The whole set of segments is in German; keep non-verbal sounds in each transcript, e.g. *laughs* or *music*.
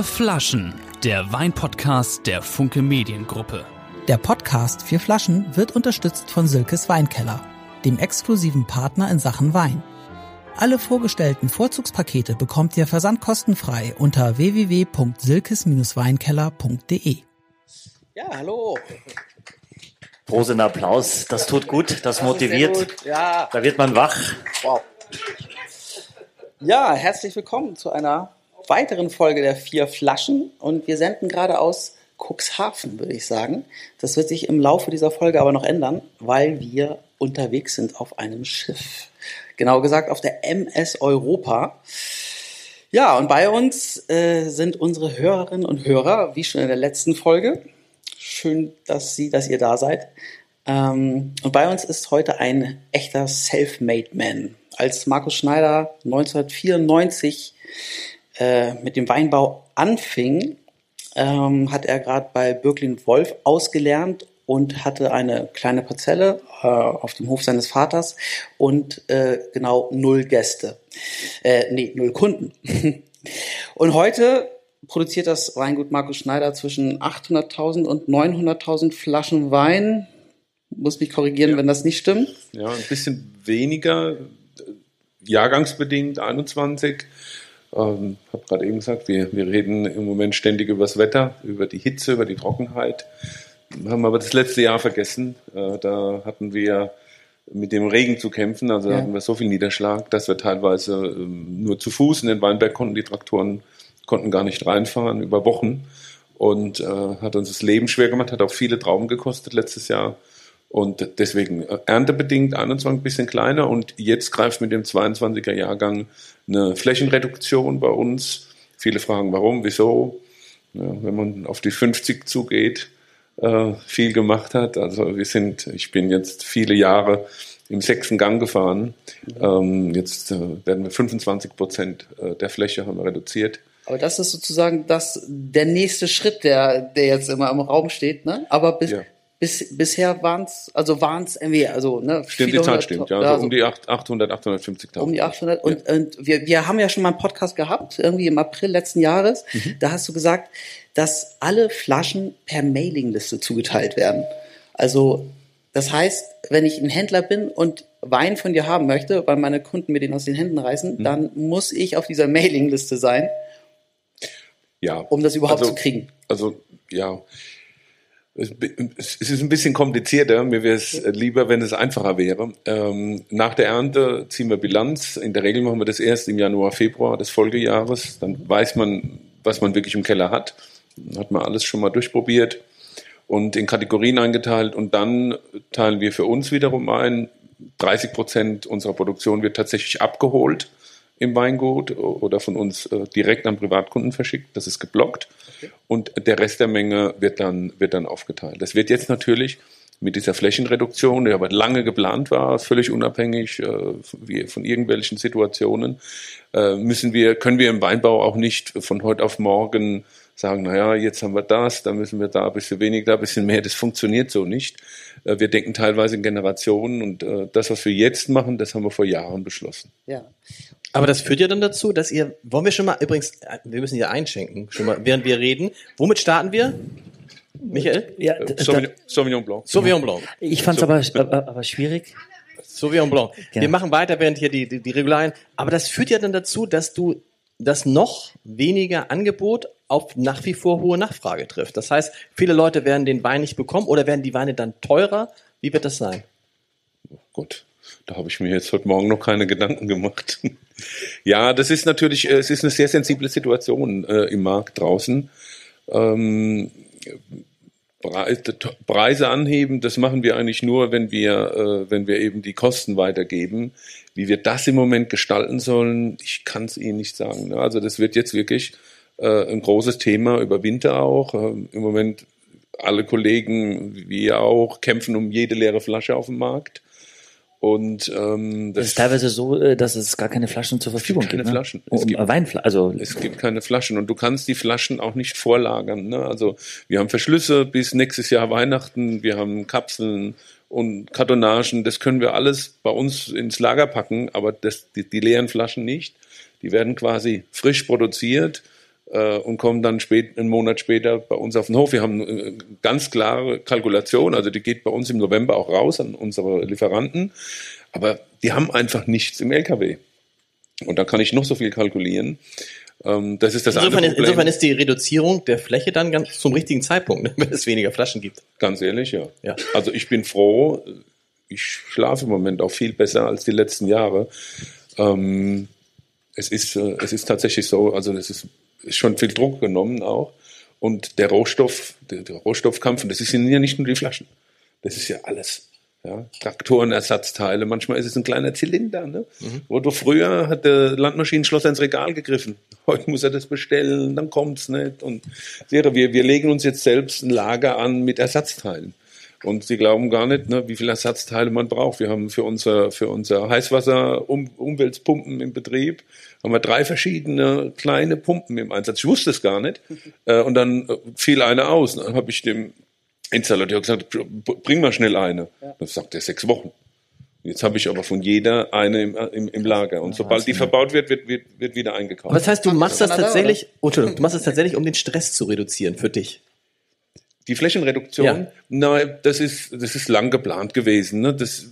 Vier Flaschen, der Weinpodcast der Funke Mediengruppe. Der Podcast Vier Flaschen wird unterstützt von Silkes Weinkeller, dem exklusiven Partner in Sachen Wein. Alle vorgestellten Vorzugspakete bekommt ihr versandkostenfrei unter www.silkes-weinkeller.de. Ja, hallo. Großen Applaus, das tut gut, das, Das motiviert. Ja, Da wird man wach. wow. Ja, herzlich willkommen zu einer weiteren Folge der Vier Flaschen. Und wir senden gerade aus Cuxhaven, würde ich sagen. Das wird sich im Laufe dieser Folge aber noch ändern, weil wir unterwegs sind auf einem Schiff. Genau gesagt auf der MS Europa. Ja, und bei uns äh, sind unsere Hörerinnen und Hörer, wie schon in der letzten Folge. Schön, dass Sie, dass ihr da seid. Ähm, und bei uns ist heute ein echter Self-Made Man. Als Markus Schneider 1994 äh, mit dem Weinbau anfing, ähm, hat er gerade bei Birklin Wolf ausgelernt und hatte eine kleine Parzelle äh, auf dem Hof seines Vaters und äh, genau null Gäste. Äh, nee, null Kunden. *laughs* und heute produziert das Weingut Markus Schneider zwischen 800.000 und 900.000 Flaschen Wein. Muss mich korrigieren, wenn das nicht stimmt. Ja, ein bisschen weniger, äh, jahrgangsbedingt, 21. Ähm, habe gerade eben gesagt, wir, wir reden im Moment ständig über das Wetter, über die Hitze, über die Trockenheit. Haben aber das letzte Jahr vergessen. Äh, da hatten wir mit dem Regen zu kämpfen, also Ja. hatten wir so viel Niederschlag, dass wir teilweise ähm, nur zu Fuß in den Weinberg konnten. Die Traktoren konnten gar nicht reinfahren über Wochen und äh, hat uns das Leben schwer gemacht, hat auch viele Trauben gekostet letztes Jahr. Und deswegen äh, erntebedingt 21 ein bisschen kleiner und jetzt greift mit dem 22er Jahrgang eine Flächenreduktion bei uns. Viele fragen, warum, wieso. Ja, wenn man auf die 50 zugeht, äh, viel gemacht hat. Also wir sind, ich bin jetzt viele Jahre im sechsten Gang gefahren. Ähm, jetzt äh, werden wir 25 Prozent äh, der Fläche haben wir reduziert. Aber das ist sozusagen das, der nächste Schritt, der, der jetzt immer im Raum steht, ne? Aber bis, Ja. Bis, bisher waren es, also waren es irgendwie, also, ne? Stimmt, die Zahl stimmt, ja. ja, Also so um die 8- 800, 850.000. um die 800. Und, und wir, wir haben ja schon mal einen Podcast gehabt, irgendwie im April letzten Jahres. Mhm. Da hast du gesagt, dass alle Flaschen per Mailingliste zugeteilt werden. Also, das heißt, wenn ich ein Händler bin und Wein von dir haben möchte, weil meine Kunden mir den aus den Händen reißen, Mhm. dann muss ich auf dieser Mailingliste sein, ja. um das überhaupt Also- zu kriegen. Also, ja. Es ist ein bisschen komplizierter. Mir wäre es lieber, wenn es einfacher wäre. Ähm, nach der Ernte ziehen wir Bilanz. In der Regel machen wir das erst im Januar, Februar des Folgejahres. Dann weiß man, was man wirklich im Keller hat. Dann hat man alles schon mal durchprobiert und in Kategorien eingeteilt. Und dann teilen wir für uns wiederum ein. 30 Prozent unserer Produktion wird tatsächlich abgeholt im Weingut oder von uns äh, direkt an Privatkunden verschickt. Das ist geblockt. Und der Rest der Menge wird dann, wird dann aufgeteilt. Das wird jetzt natürlich mit dieser Flächenreduktion, die aber lange geplant war, völlig unabhängig äh, von irgendwelchen Situationen, äh, müssen wir, können wir im Weinbau auch nicht von heute auf morgen sagen, naja, jetzt haben wir das, dann müssen wir da ein bisschen weniger, da ein bisschen mehr. Das funktioniert so nicht. Äh, wir denken teilweise in Generationen und äh, das, was wir jetzt machen, das haben wir vor Jahren beschlossen. Ja. Aber das führt ja dann dazu, dass ihr, wollen wir schon mal, übrigens, äh, wir müssen hier einschenken, schon mal, während wir reden. Womit starten wir? Michael? Ja, Äh, Sauvignon, Sauvignon Blanc. Sauvignon Blanc. ich fand es aber, aber, aber schwierig. Sauvignon Blanc. Genau. Wir machen weiter, während hier die, die, die Regularien. Aber das führt ja dann dazu, dass du das noch weniger Angebot auf nach wie vor hohe Nachfrage trifft. Das heißt, viele Leute werden den Wein nicht bekommen oder werden die Weine dann teurer. Wie wird das sein? Gott, da habe ich mir jetzt heute Morgen noch keine Gedanken gemacht. *laughs* ja, das ist natürlich, äh, es ist eine sehr sensible Situation äh, im Markt draußen. Ähm, Preis- Preise anheben, das machen wir eigentlich nur, wenn wir, äh, wenn wir eben die Kosten weitergeben. Wie wir das im Moment gestalten sollen, ich kann es Ihnen nicht sagen. ne? Also das wird jetzt wirklich äh, ein großes Thema über Winter auch. Ähm, Im Moment alle Kollegen, wie ihr auch, kämpfen um jede leere Flasche auf dem Markt. Und ähm, Es ist teilweise so, äh, dass es gar keine Flaschen zur Verfügung keine gibt. ne? Flaschen. Es Um, gibt- äh, Weinflaschen, also es gibt keine Flaschen und du kannst die Flaschen auch nicht vorlagern. Ne? Also wir haben Verschlüsse bis nächstes Jahr Weihnachten, wir haben Kapseln und Kartonagen, das können wir alles bei uns ins Lager packen, aber das, die, die leeren Flaschen nicht. Die werden quasi frisch produziert, äh, und kommen dann spät, einen Monat später bei uns auf den Hof. Wir haben eine ganz klare Kalkulation, also die geht bei uns im November auch raus an unsere Lieferanten, aber die haben einfach nichts im LKW. Und da kann ich noch so viel kalkulieren. Ähm, das ist das Insofern ist, insofern ist die Reduzierung der Fläche dann ganz zum richtigen Zeitpunkt, ne, *laughs* wenn es weniger Flaschen gibt. Ganz ehrlich, ja. Ja. Also ich bin froh. Ich schlafe im Moment auch viel besser als die letzten Jahre. Ähm, es ist, äh, es ist tatsächlich so, also es ist schon viel Druck genommen auch. Und der Rohstoff, der, der Rohstoffkampf, und das sind ja nicht nur die Flaschen. Das ist ja alles. Ja, Traktoren, Ersatzteile, manchmal ist es ein kleiner Zylinder. Ne? Wo du früher hat der Landmaschinenschlosser ins Regal gegriffen. *laughs* Heute muss er das bestellen, dann kommt's nicht. Und wir, wir legen uns jetzt selbst ein Lager an mit Ersatzteilen. Und sie glauben gar nicht, ne, wie viele Ersatzteile man braucht. Wir haben für unser, für unser Heißwasser-Umweltpumpen im Betrieb, haben wir drei verschiedene kleine Pumpen im Einsatz. Ich wusste es gar nicht. *laughs* Äh, und dann äh, fiel eine aus. Dann habe ich dem Installateur gesagt, bring mal schnell eine. Dann sagt er sechs Wochen. Jetzt habe ich aber von jeder eine im, im, im Lager. Und sobald die verbaut wird, wird, wird, wird wieder eingekauft. Aber das heißt, du machst das tatsächlich, oh, Entschuldigung, du machst das tatsächlich, um den Stress zu reduzieren für dich. Die Flächenreduktion, Ja. nein, das ist, das ist lang geplant gewesen. Ne? Das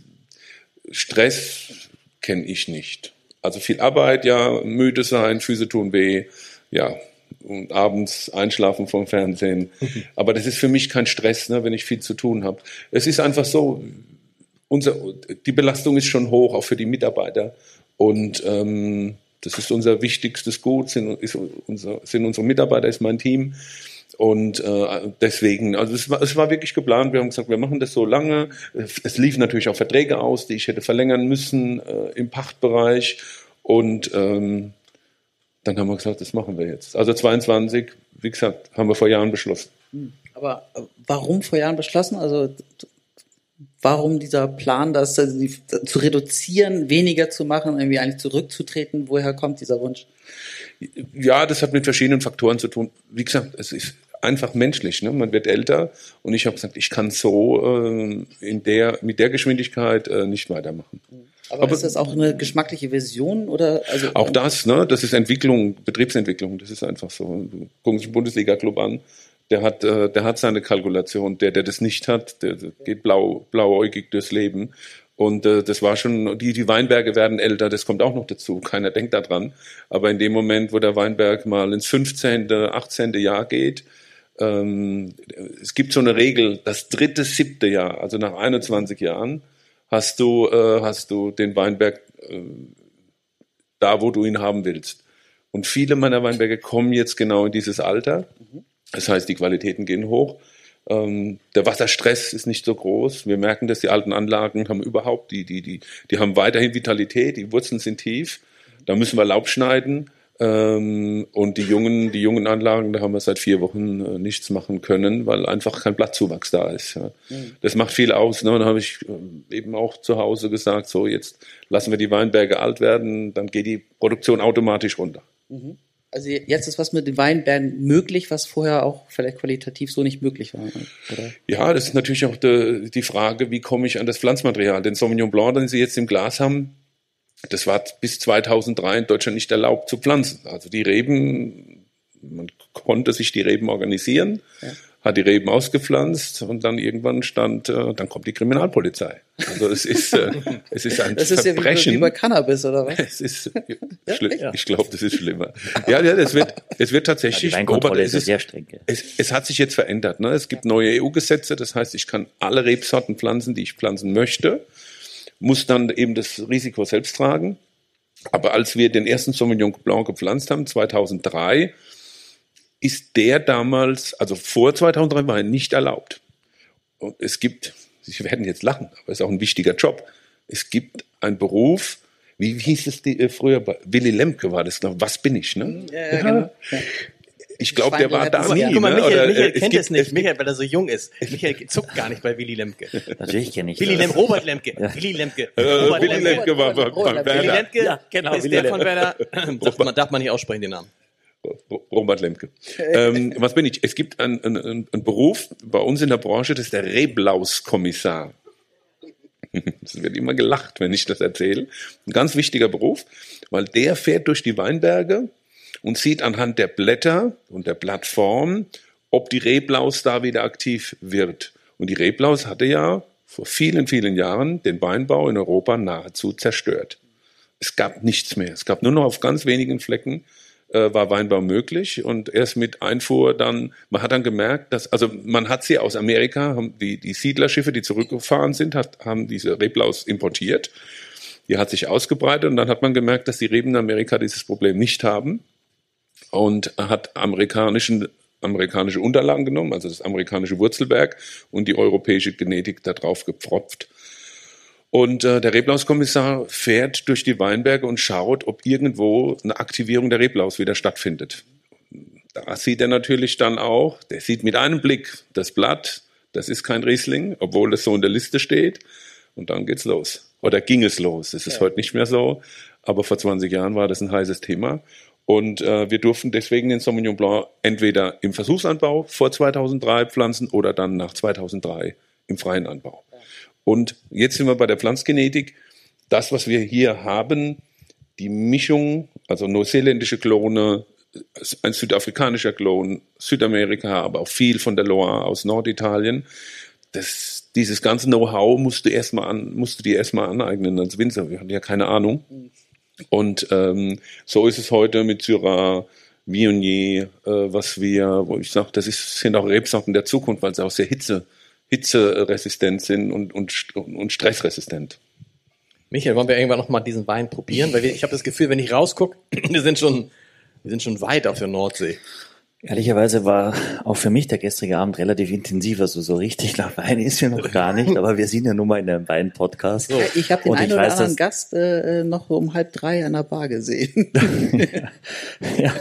Stress kenne ich nicht. Also viel Arbeit, ja, müde sein, Füße tun weh, ja, und abends einschlafen vom Fernsehen. Aber das ist für mich kein Stress, ne, wenn ich viel zu tun habe. Es ist einfach so, unser, die Belastung ist schon hoch, auch für die Mitarbeiter. Und ähm, das ist unser wichtigstes Gut, sind, ist unser, sind unsere Mitarbeiter, ist mein Team. Und äh, deswegen, also es war, es war wirklich geplant. Wir haben gesagt, wir machen das so lange. Es lief natürlich auch Verträge aus, die ich hätte verlängern müssen äh, im Pachtbereich. Und ähm, dann haben wir gesagt, das machen wir jetzt. Also 22, wie gesagt, haben wir vor Jahren beschlossen. Aber äh, warum vor Jahren beschlossen? Also warum dieser Plan, das die, zu reduzieren, weniger zu machen, irgendwie eigentlich zurückzutreten? Woher kommt dieser Wunsch? Ja, das hat mit verschiedenen Faktoren zu tun. Wie gesagt, es ist einfach menschlich. Ne? Man wird älter und ich habe gesagt, ich kann so äh, in der, mit der Geschwindigkeit äh, nicht weitermachen. Aber, Aber- ist das auch eine geschmackliche Version oder also Auch das, ne, das ist Entwicklung, Betriebsentwicklung, das ist einfach so. Du guckst den Bundesliga-Club an, der hat, äh, der hat seine Kalkulation. Der, der das nicht hat, der, der geht blau, blauäugig durchs Leben. Und äh, das war schon, die, die Weinberge werden älter, das kommt auch noch dazu. Keiner denkt daran. Aber in dem Moment, wo der Weinberg mal ins 15., 18. Jahr geht, ähm, es gibt so eine Regel, das dritte, siebte Jahr, also nach 21 Jahren, hast du, äh, hast du den Weinberg äh, da, wo du ihn haben willst. Und viele meiner Weinberge kommen jetzt genau in dieses Alter. Das heißt, die Qualitäten gehen hoch. Ähm, der Wasserstress ist nicht so groß. Wir merken, dass die alten Anlagen haben überhaupt, die, die, die, die haben weiterhin Vitalität, die Wurzeln sind tief. Da müssen wir Laub schneiden. Ähm, und die jungen, die jungen Anlagen, da haben wir seit vier Wochen äh, nichts machen können, weil einfach kein Blattzuwachs da ist. Ja. Das macht viel aus. Ne? Und dann habe ich ähm, eben auch zu Hause gesagt, so jetzt lassen wir die Weinberge alt werden, dann geht die Produktion automatisch runter. also jetzt ist was mit den Weinbergen möglich, was vorher auch vielleicht qualitativ so nicht möglich war. Oder? Ja, das ist natürlich auch die, die Frage, wie komme ich an das Pflanzmaterial? Den Sauvignon Blanc, den Sie jetzt im Glas haben, das war bis 2003 in Deutschland nicht erlaubt zu pflanzen. Also die Reben, man konnte sich die Reben organisieren, hat die Reben ausgepflanzt und dann irgendwann stand, äh, dann kommt die Kriminalpolizei. Also es ist, äh, *laughs* es ist ein Das ist ja wie, Verbrechen. wie bei Cannabis, oder was? Es ist schlimm. Ich glaube, das ist schlimmer. Ja, ja, das wird, es wird tatsächlich. Robert, ist es ja sehr streng. es, es hat sich jetzt verändert. Ne? Es gibt neue EU-Gesetze, das heißt, ich kann alle Rebsorten pflanzen, die ich pflanzen möchte, muss dann eben das Risiko selbst tragen. Aber als wir den ersten Sauvignon Blanc gepflanzt haben, 2003, ist der damals, also vor 2003 war er nicht erlaubt. Und es gibt, Sie werden jetzt lachen, aber es ist auch ein wichtiger Job. Es gibt einen Beruf, wie hieß es die, äh, früher? Bei Willy Lemke war das, ich. was bin ich? Ne? Ja, ja, genau. Ja. Ich glaube, der war da nie. Guck mal, ne? Michael, Oder, Michael äh, kennt gibt- es nicht. Michael, weil er so jung ist. Michael zuckt gar nicht bei Willy Lemke. Natürlich kenne ich Willy. Lemke, Robert Lemke. Willy Lemke. Äh, Robert Willy Lemke. War bei, Robert bei Willy Werner. Lemke Ja, genau, ist Willy der von Werner. *laughs* Darf man, darf man nicht aussprechen, den Namen. Robert Lemke. ähm, was bin ich? Es gibt einen, einen, einen Beruf bei uns in der Branche, das ist der Reblauskommissar. *laughs* Es wird immer gelacht, wenn ich das erzähle. Ein ganz wichtiger Beruf, weil der fährt durch die Weinberge und sieht anhand der Blätter und der Blattform, ob die Reblaus da wieder aktiv wird. Und die Reblaus hatte ja vor vielen, vielen Jahren den Weinbau in Europa nahezu zerstört. Es gab nichts mehr. Es gab nur noch auf ganz wenigen Flecken äh, war Weinbau möglich und erst mit Einfuhr dann, man hat dann gemerkt, dass, also man hat sie aus Amerika, haben die, die Siedlerschiffe, die zurückgefahren sind, hat, haben diese Reblaus importiert. Die hat sich ausgebreitet und dann hat man gemerkt, dass die Reben in Amerika dieses Problem nicht haben und hat amerikanischen amerikanische Unterlagen genommen, also das amerikanische Wurzelwerk und die europäische Genetik da drauf gepfropft. Und äh, der Reblauskommissar fährt durch die Weinberge und schaut, ob irgendwo eine Aktivierung der Reblaus wieder stattfindet. Da sieht er natürlich dann auch, der sieht mit einem Blick das Blatt, das ist kein Riesling, obwohl das so in der Liste steht. Und dann geht's los. Oder ging es los. Es ist ja. heute nicht mehr so, aber vor 20 Jahren war das ein heißes Thema. Und äh, wir durften deswegen den Sauvignon Blanc entweder im Versuchsanbau vor 2003 pflanzen oder dann nach 2003 im freien Anbau. Und jetzt sind wir bei der Pflanzgenetik. Das, was wir hier haben, die Mischung, also neuseeländische Klone, ein südafrikanischer Klon, Südamerika, aber auch viel von der Loire aus Norditalien. Das, dieses ganze Know-how musst du erstmal an, musst du dir erstmal aneignen als Winzer. Wir hatten ja keine Ahnung. Und ähm, so ist es heute mit Syrah, Viognier, äh, was wir, wo ich sage, das ist, sind auch Rebsorten der Zukunft, weil sie auch sehr hitze, hitzeresistent sind und, und, und stressresistent. Michael, wollen wir irgendwann noch mal diesen Wein probieren? Weil wir, ich habe das Gefühl, wenn ich rausgucke, *clears throat* wir sind schon, wir sind schon weit auf der Nordsee. Ehrlicherweise war auch für mich der gestrige Abend relativ intensiv. Also so richtig nach Wein ist mir noch *laughs* gar nicht, aber wir sind ja nun mal in einem Wein-Podcast. So. Ich habe den einen oder weiß, anderen Gast äh, noch um halb drei an der Bar gesehen. *laughs* ja.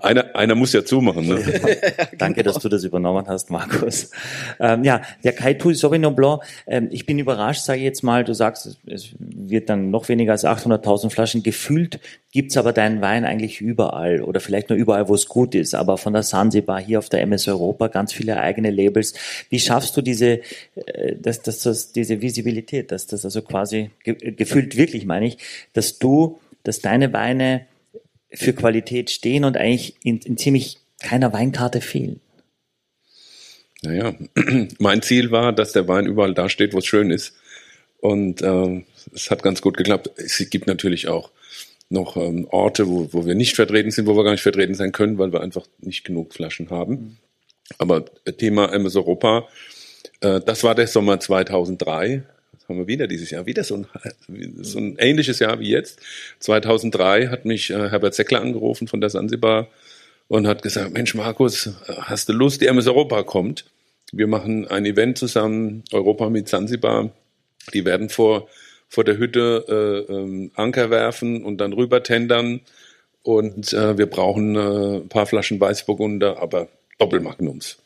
einer, einer muss ja zumachen. Ne? Ja. *laughs* Danke, dass du das übernommen hast, Markus. Ähm, ja, der Kaitu Sauvignon Blanc. Ähm, ich bin überrascht, sage ich jetzt mal. Du sagst, es wird dann noch weniger als 800.000 Flaschen gefühlt gibt's aber deinen Wein eigentlich überall oder vielleicht nur überall, wo es gut ist, aber von der Sansibar hier auf der MS Europa ganz viele eigene Labels. Wie schaffst du diese, äh, dass, dass das, diese Visibilität, dass das also quasi gefühlt wirklich meine ich, dass du, dass deine Weine für Qualität stehen und eigentlich in, in ziemlich keiner Weinkarte fehlen? Naja, *clears throat* mein Ziel war, dass der Wein überall da steht, wo es schön ist. Und äh, es hat ganz gut geklappt. Es gibt natürlich auch noch ähm, Orte, wo, wo wir nicht vertreten sind, wo wir gar nicht vertreten sein können, weil wir einfach nicht genug Flaschen haben. Mhm. Aber Thema MS Europa, äh, das war der Sommer 2003. Das haben wir wieder dieses Jahr, wieder so ein, so ein ähnliches Jahr wie jetzt. 2003 hat mich äh, Herbert Seckler angerufen von der Sansibar und hat gesagt, Mensch Markus, hast du Lust, die MS Europa kommt? Wir machen ein Event zusammen, Europa mit Sansibar. Die werden vor vor der Hütte äh, ähm, Anker werfen und dann rüber tendern. Und äh, wir brauchen äh, ein paar Flaschen Weißburgunder, aber Doppelmagnums.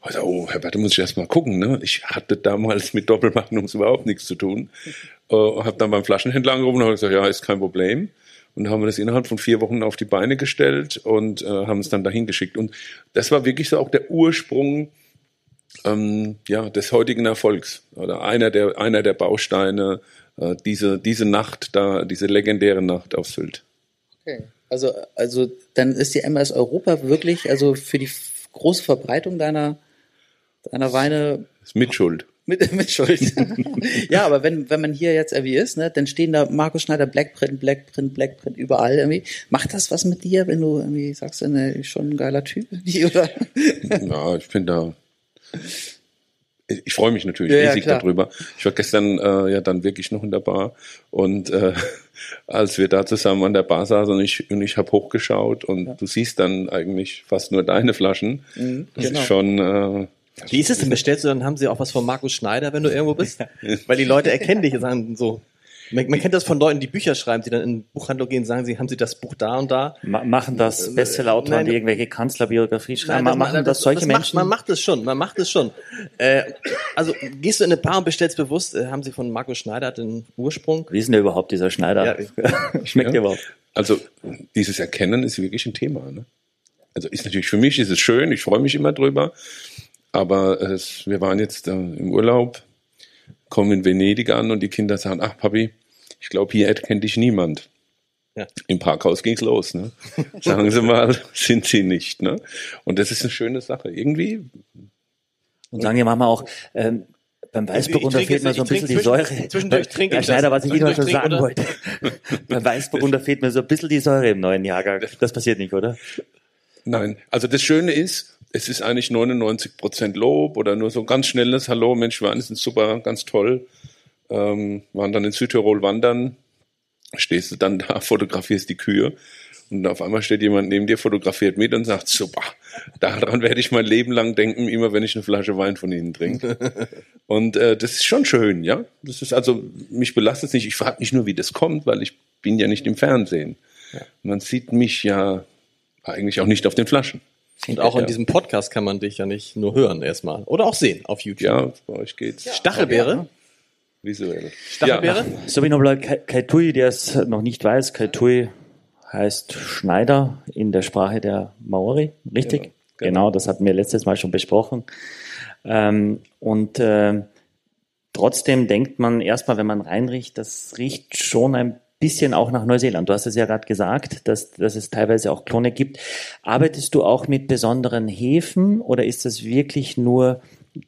Also, oh, Herbert, da muss ich erst mal gucken. Ne? Ich hatte damals mit Doppelmagnums überhaupt nichts zu tun. Äh, habe dann beim Flaschenhändler angerufen und habe gesagt, ja, ist kein Problem. Und haben wir das innerhalb von vier Wochen auf die Beine gestellt und äh, haben es dann dahin geschickt. Und das war wirklich so auch der Ursprung ähm, ja, des heutigen Erfolgs oder einer der, einer der Bausteine äh, diese, diese Nacht da, diese legendäre Nacht auf Sylt. Okay. Also, also dann ist die MS Europa wirklich, also für die große Verbreitung deiner, deiner Weine. Ist Mitschuld. Mit, *laughs* mit Schuld. *laughs* ja, aber wenn, wenn man hier jetzt irgendwie ist, ne, dann stehen da Markus Schneider, Blackprint, Blackprint, Blackprint überall irgendwie. Macht das was mit dir, wenn du irgendwie sagst, ne, schon ein geiler Typ, *laughs* oder? ja, ich bin da ich freue mich natürlich ja, riesig ja, darüber. Ich war gestern äh, ja dann wirklich noch in der Bar und äh, *laughs* als wir da zusammen an der Bar saßen und ich, und ich habe hochgeschaut und ja. du siehst dann eigentlich fast nur deine Flaschen. Mhm, das genau. ist schon äh, wie ist es denn? Bestellst du dann, haben sie auch was von Markus Schneider, wenn du irgendwo bist? *laughs* Weil die Leute erkennen dich und sagen so, man, man, kennt das von Leuten, die Bücher schreiben, die dann in Buchhandlung gehen, sagen sie, haben sie das Buch da und da? Ma machen das äh, Bestsellerautoren, die irgendwelche Kanzlerbiografie schreiben? Nein, machen das, das solche das Menschen? man macht es schon, man macht es schon. Äh, also gehst du in eine Bar und bestellst bewusst, äh, haben sie von Markus Schneider den Ursprung? Wie ist denn der überhaupt, dieser Schneider? Ja. *laughs* Schmeckt ja. überhaupt? Also dieses Erkennen ist wirklich ein Thema. Ne? Also ist natürlich für mich ist es schön, ich freue mich immer drüber. Aber es, wir waren jetzt äh, im Urlaub kommen in Venedig an und die Kinder sagen, ach Papi, ich glaube, hier kennt dich niemand. Ja. Im Parkhaus ging's los. Ne? *laughs* Sagen Sie mal, sind Sie nicht. Ne? Und das ist eine schöne Sache. Irgendwie Und sagen ja manchmal auch, ähm, beim Weißburgunder fehlt mir so ein bisschen die Säure. zwischen- zwischendurch trinke Herr. Schneider, was ich Ihnen schon Zwischendurch sagen trinke, wollte. *laughs* beim Weißburgunder fehlt mir so ein bisschen die Säure im neuen Jahrgang. Das passiert nicht, oder? Nein, also das Schöne ist, es ist eigentlich 99 Prozent Lob oder nur so ein ganz schnelles Hallo, Mensch, Weine sind super, ganz toll. Ähm, waren dann in Südtirol wandern, stehst du dann da, *laughs* fotografierst die Kühe und auf einmal steht jemand neben dir, fotografiert mit und sagt, super, daran werde ich mein Leben lang denken, immer wenn ich eine Flasche Wein von Ihnen trinke. *laughs* und äh, das ist schon schön, ja. Das ist also, mich belastet es nicht. Ich frage mich nur, wie das kommt, weil ich bin ja nicht im Fernsehen. Man sieht mich ja eigentlich auch nicht auf den Flaschen. Und auch in Ja. diesem Podcast kann man dich ja nicht nur hören erstmal. Oder auch sehen auf YouTube. Ja, bei euch geht's Stachelbeere? visuell. Stachelbeere? Sauvignon Blanc Kai- Kaitui, der es noch nicht weiß, Kaitui heißt Schneider in der Sprache der Maori, richtig? Genau, Genau, genau. das hatten wir letztes Mal schon besprochen. Ähm, und ähm, trotzdem denkt man erstmal, wenn man reinriecht, das riecht schon ein bisschen auch nach Neuseeland. Du hast es ja gerade gesagt, dass, dass es teilweise auch Klone gibt. Arbeitest du auch mit besonderen Hefen oder ist das wirklich nur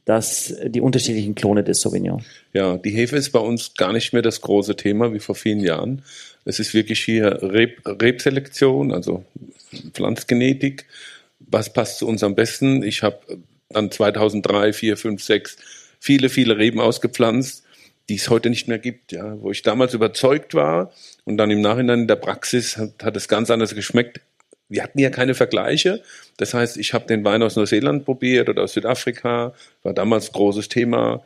das, die unterschiedlichen Klone des Sauvignon? Ja, die Hefe ist bei uns gar nicht mehr das große Thema wie vor vielen Jahren. Es ist wirklich hier Reb, Rebselektion, also Pflanzgenetik. Was passt zu uns am besten? Ich habe dann 2003, 4, 5, 6 viele, viele Reben ausgepflanzt, die es heute nicht mehr gibt. Ja, wo ich damals überzeugt war und dann im Nachhinein in der Praxis hat, hat es ganz anders geschmeckt. Wir hatten ja keine Vergleiche. Das heißt, ich habe den Wein aus Neuseeland probiert oder aus Südafrika, war damals großes Thema.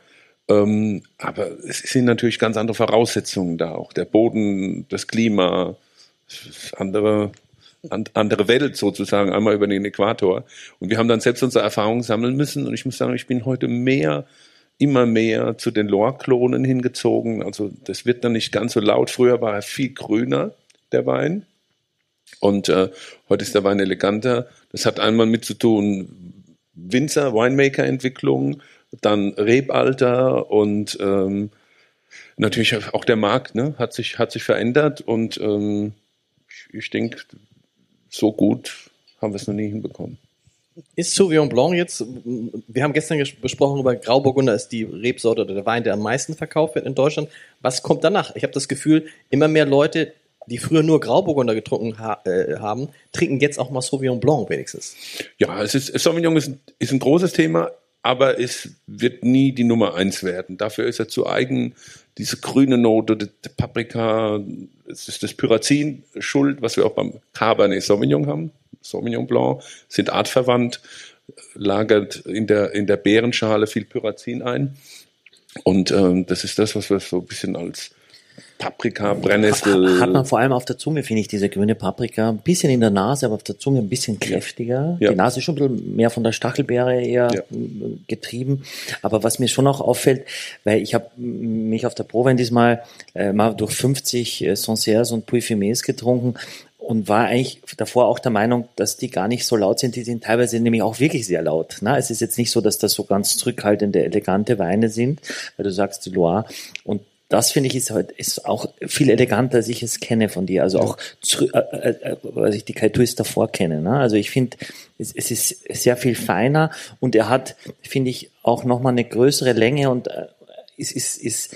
Ähm, aber es sind natürlich ganz andere Voraussetzungen da auch. Der Boden, das Klima, andere, an, andere Welt sozusagen, einmal über den Äquator. Und wir haben dann selbst unsere Erfahrungen sammeln müssen. Und ich muss sagen, ich bin heute mehr, immer mehr zu den Loire-Klonen hingezogen. Also das wird dann nicht ganz so laut. Früher war er viel grüner, der Wein. Und äh, heute ist der Wein eleganter. Das hat einmal mit zu tun, Winzer, Winemaker-Entwicklung, dann Rebalter und ähm, natürlich auch der Markt ne, hat, sich, hat sich verändert und ähm, ich, ich denke, so gut haben wir es noch nie hinbekommen. Ist Sauvignon Blanc jetzt, wir haben gestern ges- besprochen über Grauburgunder, ist die Rebsorte oder der Wein, der am meisten verkauft wird in Deutschland. Was kommt danach? Ich habe das Gefühl, immer mehr Leute, die früher nur Grauburgunder getrunken ha äh, haben, trinken jetzt auch mal Sauvignon Blanc wenigstens. Ja, es ist, Sauvignon ist, ein- ist ein großes Thema, aber es wird nie die Nummer eins werden. Dafür ist er zu eigen. Diese grüne Note, die, die Paprika, es ist das Pyrazin schuld, was wir auch beim Cabernet Sauvignon haben. Sauvignon Blanc sind artverwandt, lagert in der, in der Beerenschale viel Pyrazin ein. Und ähm, das ist das, was wir so ein bisschen als Paprika, Brennnessel. Hat man vor allem auf der Zunge, finde ich, diese grüne Paprika. Ein bisschen in der Nase, aber auf der Zunge ein bisschen kräftiger. Ja. Die Nase ist schon ein bisschen mehr von der Stachelbeere eher Ja. getrieben. Aber was mir schon auch auffällt, weil ich habe mich auf der Probe diesmal äh, mal durch 50 äh, Sancerres und Puy-Fumés getrunken und war eigentlich davor auch der Meinung, dass die gar nicht so laut sind. Die sind teilweise nämlich auch wirklich sehr laut. Na, es ist jetzt nicht so, dass das so ganz zurückhaltende, elegante Weine sind, weil du sagst die Loire. Und das finde ich ist halt ist auch viel eleganter, als ich es kenne von dir. Also auch äh, äh, äh, als ich die Kaituis davor kenne. Ne? Also ich finde, es, es ist sehr viel feiner und er hat, finde ich, auch nochmal eine größere Länge und äh, ist, ist, ist,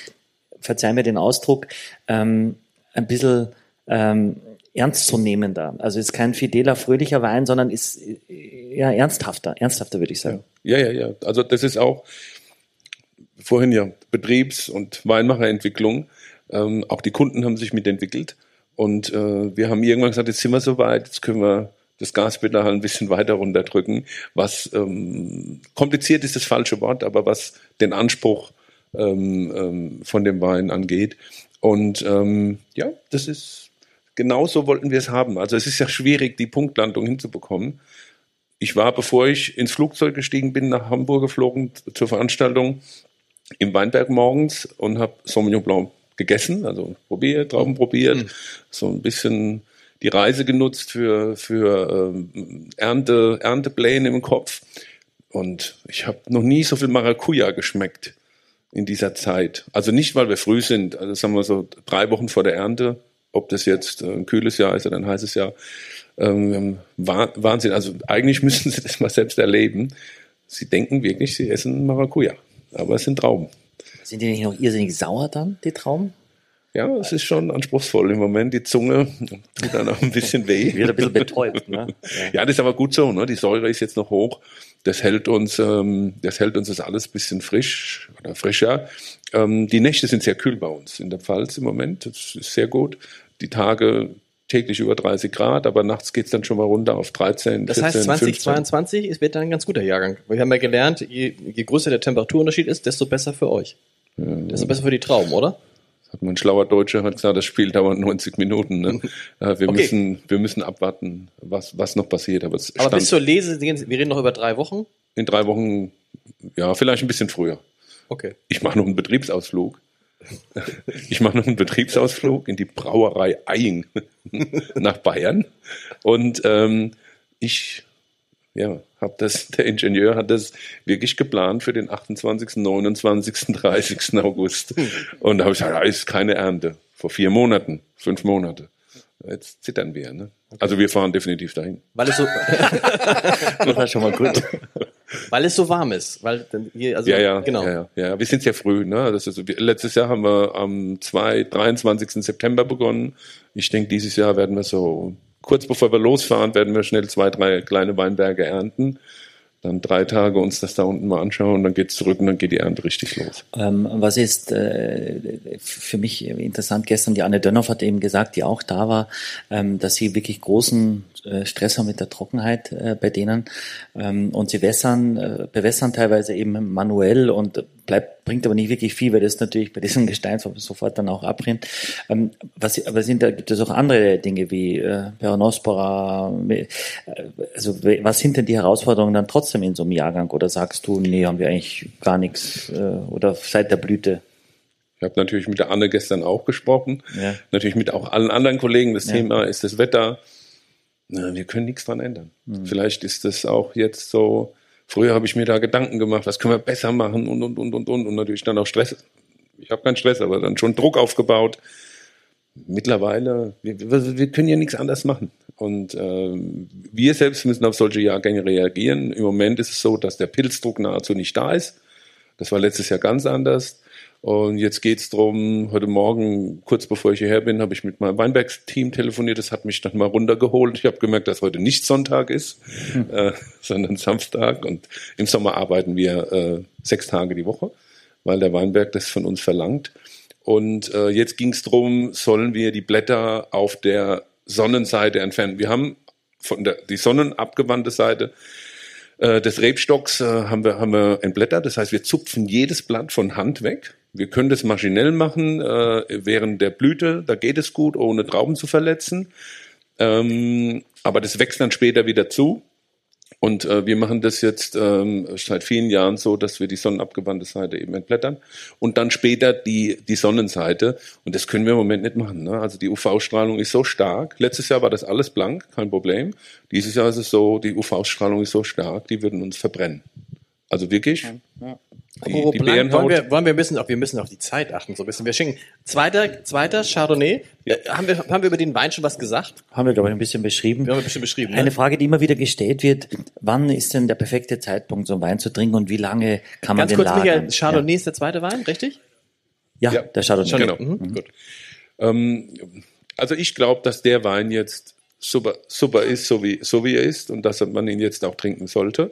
verzeih mir den Ausdruck, ähm, ein bisschen ähm, ernstzunehmender. Also ist kein fideler, fröhlicher Wein, sondern ist äh, ja ernsthafter, ernsthafter würde ich sagen. Ja, ja, ja. Also das ist auch vorhin ja Betriebs- und Weinmacherentwicklung. Ähm, auch die Kunden haben sich mitentwickelt. Und äh, wir haben irgendwann gesagt, jetzt sind wir soweit, jetzt können wir das Gaspedal ein bisschen weiter runterdrücken. Was ähm, kompliziert ist das falsche Wort, aber was den Anspruch ähm, ähm, von dem Wein angeht. Und ähm, ja, das ist genauso wollten wir es haben. Also es ist ja schwierig, die Punktlandung hinzubekommen. Ich war, bevor ich ins Flugzeug gestiegen bin, nach Hamburg geflogen zur Veranstaltung im Weinberg morgens und habe Sauvignon Blanc gegessen, also probiert, Trauben probiert, so ein bisschen die Reise genutzt für, für ähm, Ernte, Erntepläne im Kopf. Und ich habe noch nie so viel Maracuja geschmeckt in dieser Zeit. Also nicht, weil wir früh sind, also sagen wir so drei Wochen vor der Ernte, ob das jetzt ein kühles Jahr ist oder ein heißes Jahr. Ähm, Wahnsinn. Also eigentlich *laughs* müssen Sie das mal selbst erleben. Sie denken wirklich, Sie essen Maracuja, aber es sind Trauben. Sind die nicht noch irrsinnig sauer dann, die Trauben? Ja, es ist schon anspruchsvoll im Moment. Die Zunge tut dann auch ein bisschen weh. *laughs* Wird ein bisschen betäubt, ne? Ja. *laughs* ja, das ist aber gut so. Ne? Die Säure ist jetzt noch hoch. Das hält uns, ähm, das hält uns das alles ein bisschen frisch oder frischer. Ähm, die Nächte sind sehr kühl bei uns in der Pfalz im Moment. Das ist sehr gut. Die Tage täglich über 30 Grad, aber nachts geht es dann schon mal runter auf 13, Das 14, heißt, 2022 15. wird dann ein ganz guter Jahrgang. Wir haben ja gelernt, je, je größer der Temperaturunterschied ist, desto besser für euch. Ja. Desto besser für die Trauben, oder? Das hat mein schlauer Deutscher hat gesagt, das Spiel dauert 90 Minuten. Ne? *laughs* Äh, wir, okay. müssen, wir müssen abwarten, was, was noch passiert. Aber, aber bis zur Lese, wir reden noch über drei Wochen? In drei Wochen, ja, vielleicht ein bisschen früher. Okay. Ich mache noch einen Betriebsausflug. Ich mache noch einen Betriebsausflug in die Brauerei Eying *laughs* nach Bayern. Und ähm, ich ja, hab das, der Ingenieur hat das wirklich geplant für den 28., 29., 30. August. Und da habe ich gesagt, da ist keine Ernte. Vor vier Monaten, fünf Monate. Jetzt zittern wir, ne? Also wir fahren definitiv dahin. Weil es so, *laughs* das war schon mal gut. *laughs* Weil es so warm ist. Weil hier, also, ja, ja, genau. Ja, ja, ja. Wir sind sehr früh. Ne? Das ist, letztes Jahr haben wir am 2, 23. September begonnen. Ich denke, dieses Jahr werden wir so, kurz bevor wir losfahren, werden wir schnell zwei, drei kleine Weinberge ernten dann drei Tage uns das da unten mal anschauen und dann geht's zurück und dann geht die Ernte richtig los. Ähm, was ist äh, für mich interessant, gestern die Anne Dönnoff hat eben gesagt, die auch da war, ähm, dass sie wirklich großen Stress haben mit der Trockenheit äh, bei denen ähm, und sie wässern, äh, bewässern teilweise eben manuell und bleibt, bringt aber nicht wirklich viel, weil das natürlich bei diesem Gestein sofort dann auch abrinnt. Ähm, was, aber sind da gibt es auch andere Dinge wie äh, Peronospora, äh, also was sind denn die Herausforderungen dann trotzdem in so einem Jahrgang oder sagst du, nee, haben wir eigentlich gar nichts äh, oder seit der Blüte? Ich habe natürlich mit der Anne gestern auch gesprochen, ja. natürlich mit auch allen anderen Kollegen. Das ja. Thema ist das Wetter na, wir können nichts dran ändern. Mhm. Vielleicht ist das auch jetzt so, früher habe ich mir da Gedanken gemacht, was können wir besser machen und, und, und, und, und. Und natürlich dann auch Stress. Ich habe keinen Stress, aber dann schon Druck aufgebaut. Mittlerweile, wir, wir können ja nichts anders machen. Und äh, wir selbst müssen auf solche Jahrgänge reagieren. Im Moment ist es so, dass der Pilzdruck nahezu nicht da ist. Das war letztes Jahr ganz anders. Und jetzt geht's drum. heute Morgen, kurz bevor ich hierher bin, habe ich mit meinem Weinbergsteam telefoniert. Das hat mich dann mal runtergeholt. Ich habe gemerkt, dass heute nicht Sonntag ist, hm. äh, sondern Samstag. Und im Sommer arbeiten wir äh, sechs Tage die Woche, weil der Weinberg das von uns verlangt. Und äh, jetzt ging's drum, sollen wir die Blätter auf der Sonnenseite entfernen. Wir haben von der die sonnenabgewandte Seite äh, des Rebstocks äh, haben wir haben wir entblättert. Das heißt, wir zupfen jedes Blatt von Hand weg wir können das maschinell machen äh, während der Blüte, da geht es gut, ohne Trauben zu verletzen. Ähm, aber das wächst dann später wieder zu. Und äh, wir machen das jetzt ähm, seit vielen Jahren so, dass wir die sonnenabgewandte Seite eben entblättern und dann später die, die Sonnenseite. Und das können wir im Moment nicht machen. Ne? Also die UV-Strahlung ist so stark. Letztes Jahr war das alles blank, kein Problem. Dieses Jahr ist es so, die UV-Strahlung ist so stark, die würden uns verbrennen. Also wirklich. Ja. Die, die wollen, wir, wollen wir bisschen auf, wir müssen auf die Zeit achten, so ein bisschen. Wir schicken zweiter, zweiter Chardonnay. Ja. Äh, haben wir, haben wir über den Wein schon was gesagt? Haben wir, glaube ich, ein bisschen beschrieben. Wir haben ein bisschen beschrieben. Ne? Eine Frage, die immer wieder gestellt wird. Wann ist denn der perfekte Zeitpunkt, so einen Wein zu trinken und wie lange kann man Ganz den kurz, lagern? Michael, Chardonnay ja. ist der zweite Wein, richtig? Ja, ja. der Chardonnay. Genau. Mhm. mhm. Gut. Ähm, also ich glaube, dass der Wein jetzt super, super ist, so wie, so wie er ist und dass man ihn jetzt auch trinken sollte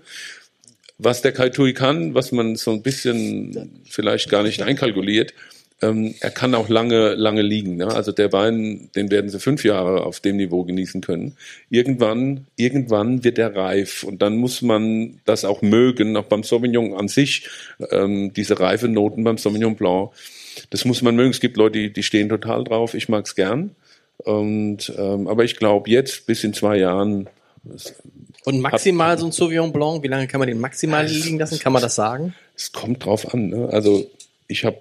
was der Kaitui kann, was man so ein bisschen vielleicht gar nicht einkalkuliert. Ähm, er kann auch lange, lange liegen. Ne? Also der Wein, den werden Sie fünf Jahre auf dem Niveau genießen können. Irgendwann, irgendwann wird er reif und dann muss man das auch mögen, auch beim Sauvignon an sich, ähm, diese reife Noten beim Sauvignon Blanc. Das muss man mögen. Es gibt Leute, die, die stehen total drauf. Ich mag's gern. Und, ähm, aber ich glaube, jetzt bis in zwei Jahren und maximal so ein Sauvignon Blanc, wie lange kann man den maximal liegen lassen? Kann man das sagen? Es kommt drauf an. Ne? Also ich habe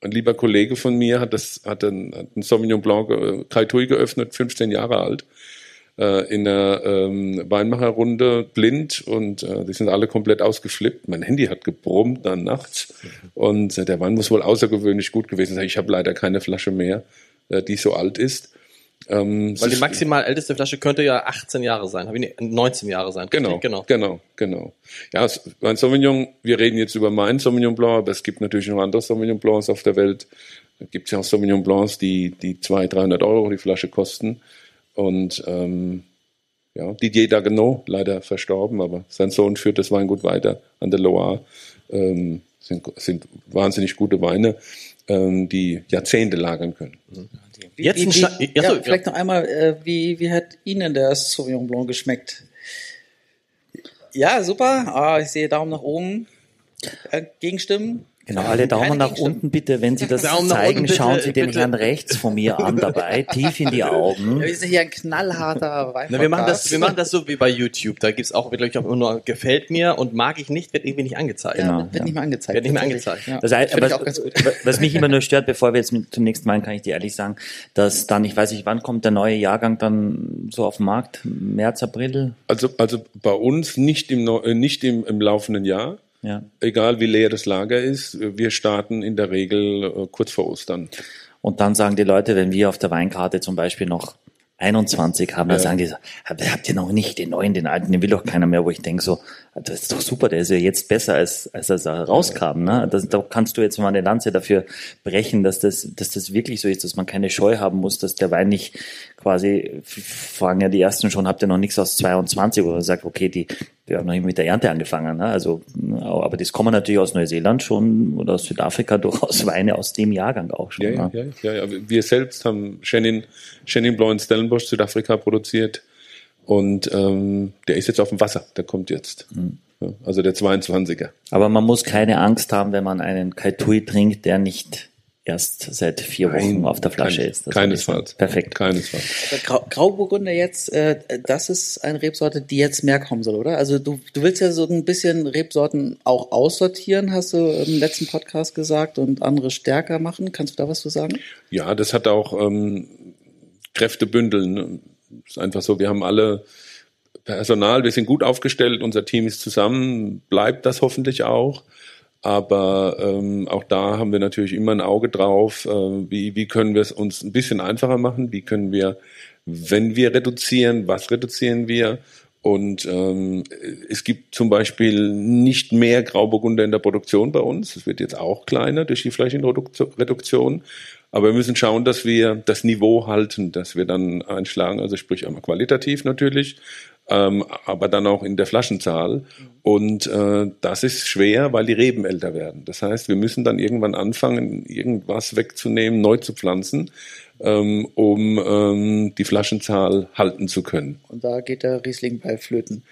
ein lieber Kollege von mir hat das hat einen, hat einen Sauvignon Blanc äh, Kaitui geöffnet, 15 Jahre alt, äh, in einer ähm, Weinmacherrunde blind und äh, die sind alle komplett ausgeflippt. Mein Handy hat gebrummt dann nachts und äh, der Wein muss wohl außergewöhnlich gut gewesen sein. Ich habe leider keine Flasche mehr, äh, die so alt ist. Ähm, Weil die maximal älteste Flasche könnte ja 18 Jahre sein, hab ich nicht- 19 Jahre sein. Genau, richtig? genau. genau, genau. Ja, mein Sauvignon, wir reden jetzt über meinen Sauvignon Blanc, aber es gibt natürlich noch andere Sauvignon Blancs auf der Welt. Da gibt es ja auch Sauvignon Blancs, die, die 200, 300 Euro die Flasche kosten. Und ähm, ja, Didier Dagenot, leider verstorben, aber sein Sohn führt das Weingut weiter an der Loire. Ähm, sind, sind wahnsinnig gute Weine, ähm, die Jahrzehnte lagern können. Jetzt wie, ein wie, Scha- ja, ja. vielleicht noch einmal, äh, wie, wie hat Ihnen der Sauvignon Blanc geschmeckt? Ja, super. Ah, ich sehe Daumen nach oben. Äh, Gegenstimmen? Genau, alle Daumen nach unten bitte, wenn Sie das Daumen zeigen, bitte, schauen Sie den bitte. Herrn rechts von mir an dabei, tief in die Ja, Augen. wir sind hier ein knallharter Wein. Na, wir, machen das, wir machen das so wie bei YouTube. Da gibt's auch, glaube ich, auch immer nur gefällt mir und mag ich nicht, wird irgendwie nicht angezeigt. Ja, Genau, wird ja. nicht mehr angezeigt. Wird nicht mehr angezeigt. Ja. Das heißt, was, auch ganz gut. was mich immer nur stört, bevor wir jetzt mit zum nächsten Wein, kann ich dir ehrlich sagen, dass dann, ich weiß nicht, wann kommt der neue Jahrgang dann so auf den Markt? März, April? Also, also bei uns nicht im, äh, nicht im, im laufenden Jahr, Ja. egal wie leer das Lager ist. Wir starten in der Regel äh, kurz vor Ostern. Und dann sagen die Leute, wenn wir auf der Weinkarte zum Beispiel noch 21 haben, dann sagen die habt ihr noch nicht den neuen, den alten, den will doch keiner mehr, wo ich denke so, das ist doch super, der ist ja jetzt besser, als, als er da rauskam. Ne? Das, da kannst du jetzt mal eine Lanze dafür brechen, dass das, dass das wirklich so ist, dass man keine Scheu haben muss, dass der Wein nicht quasi, fragen ja die ersten schon, habt ihr noch nichts aus 22, wo man sagt, okay, die, wir haben noch nicht mit der Ernte angefangen. Ne? Also, aber das kommen natürlich aus Neuseeland schon oder aus Südafrika *laughs* durchaus Weine aus dem Jahrgang auch schon. Ja, ne? ja, ja, ja. Wir selbst haben Chenin, Chenin Blanc in Stellenbosch, Südafrika produziert. Und ähm, der ist jetzt auf dem Wasser, der kommt jetzt. Ja, also der 22er. Aber man muss keine Angst haben, wenn man einen Kaitui trinkt, der nicht erst seit vier Wochen auf der Flasche Kein- ist. Das Keinesfalls. ist Perfekt. Keinesfalls. Aber Grau, Grauburgunder jetzt, äh, das ist eine Rebsorte, die jetzt mehr kommen soll, oder? Also du, du willst ja so ein bisschen Rebsorten auch aussortieren, hast du im letzten Podcast gesagt, und andere stärker machen. Kannst du da was zu sagen? Ja, das hat auch ähm, Kräfte bündeln. Ist einfach so, wir haben alle Personal, wir sind gut aufgestellt, unser Team ist zusammen, bleibt das hoffentlich auch. Aber ähm, auch da haben wir natürlich immer ein Auge drauf, äh, wie, wie können wir es uns ein bisschen einfacher machen, wie können wir, wenn wir reduzieren, was reduzieren wir. Und ähm, es gibt zum Beispiel nicht mehr Grauburgunder in der Produktion bei uns. Es wird jetzt auch kleiner durch die Flächenreduktion. Aber wir müssen schauen, dass wir das Niveau halten, dass wir dann einschlagen. Also sprich einmal qualitativ natürlich, ähm, aber dann auch in der Flaschenzahl. Und äh, das ist schwer, weil die Reben älter werden. Das heißt, wir müssen dann irgendwann anfangen, irgendwas wegzunehmen, neu zu pflanzen, ähm, um ähm, die Flaschenzahl halten zu können. Und da geht der Riesling bei Flöten.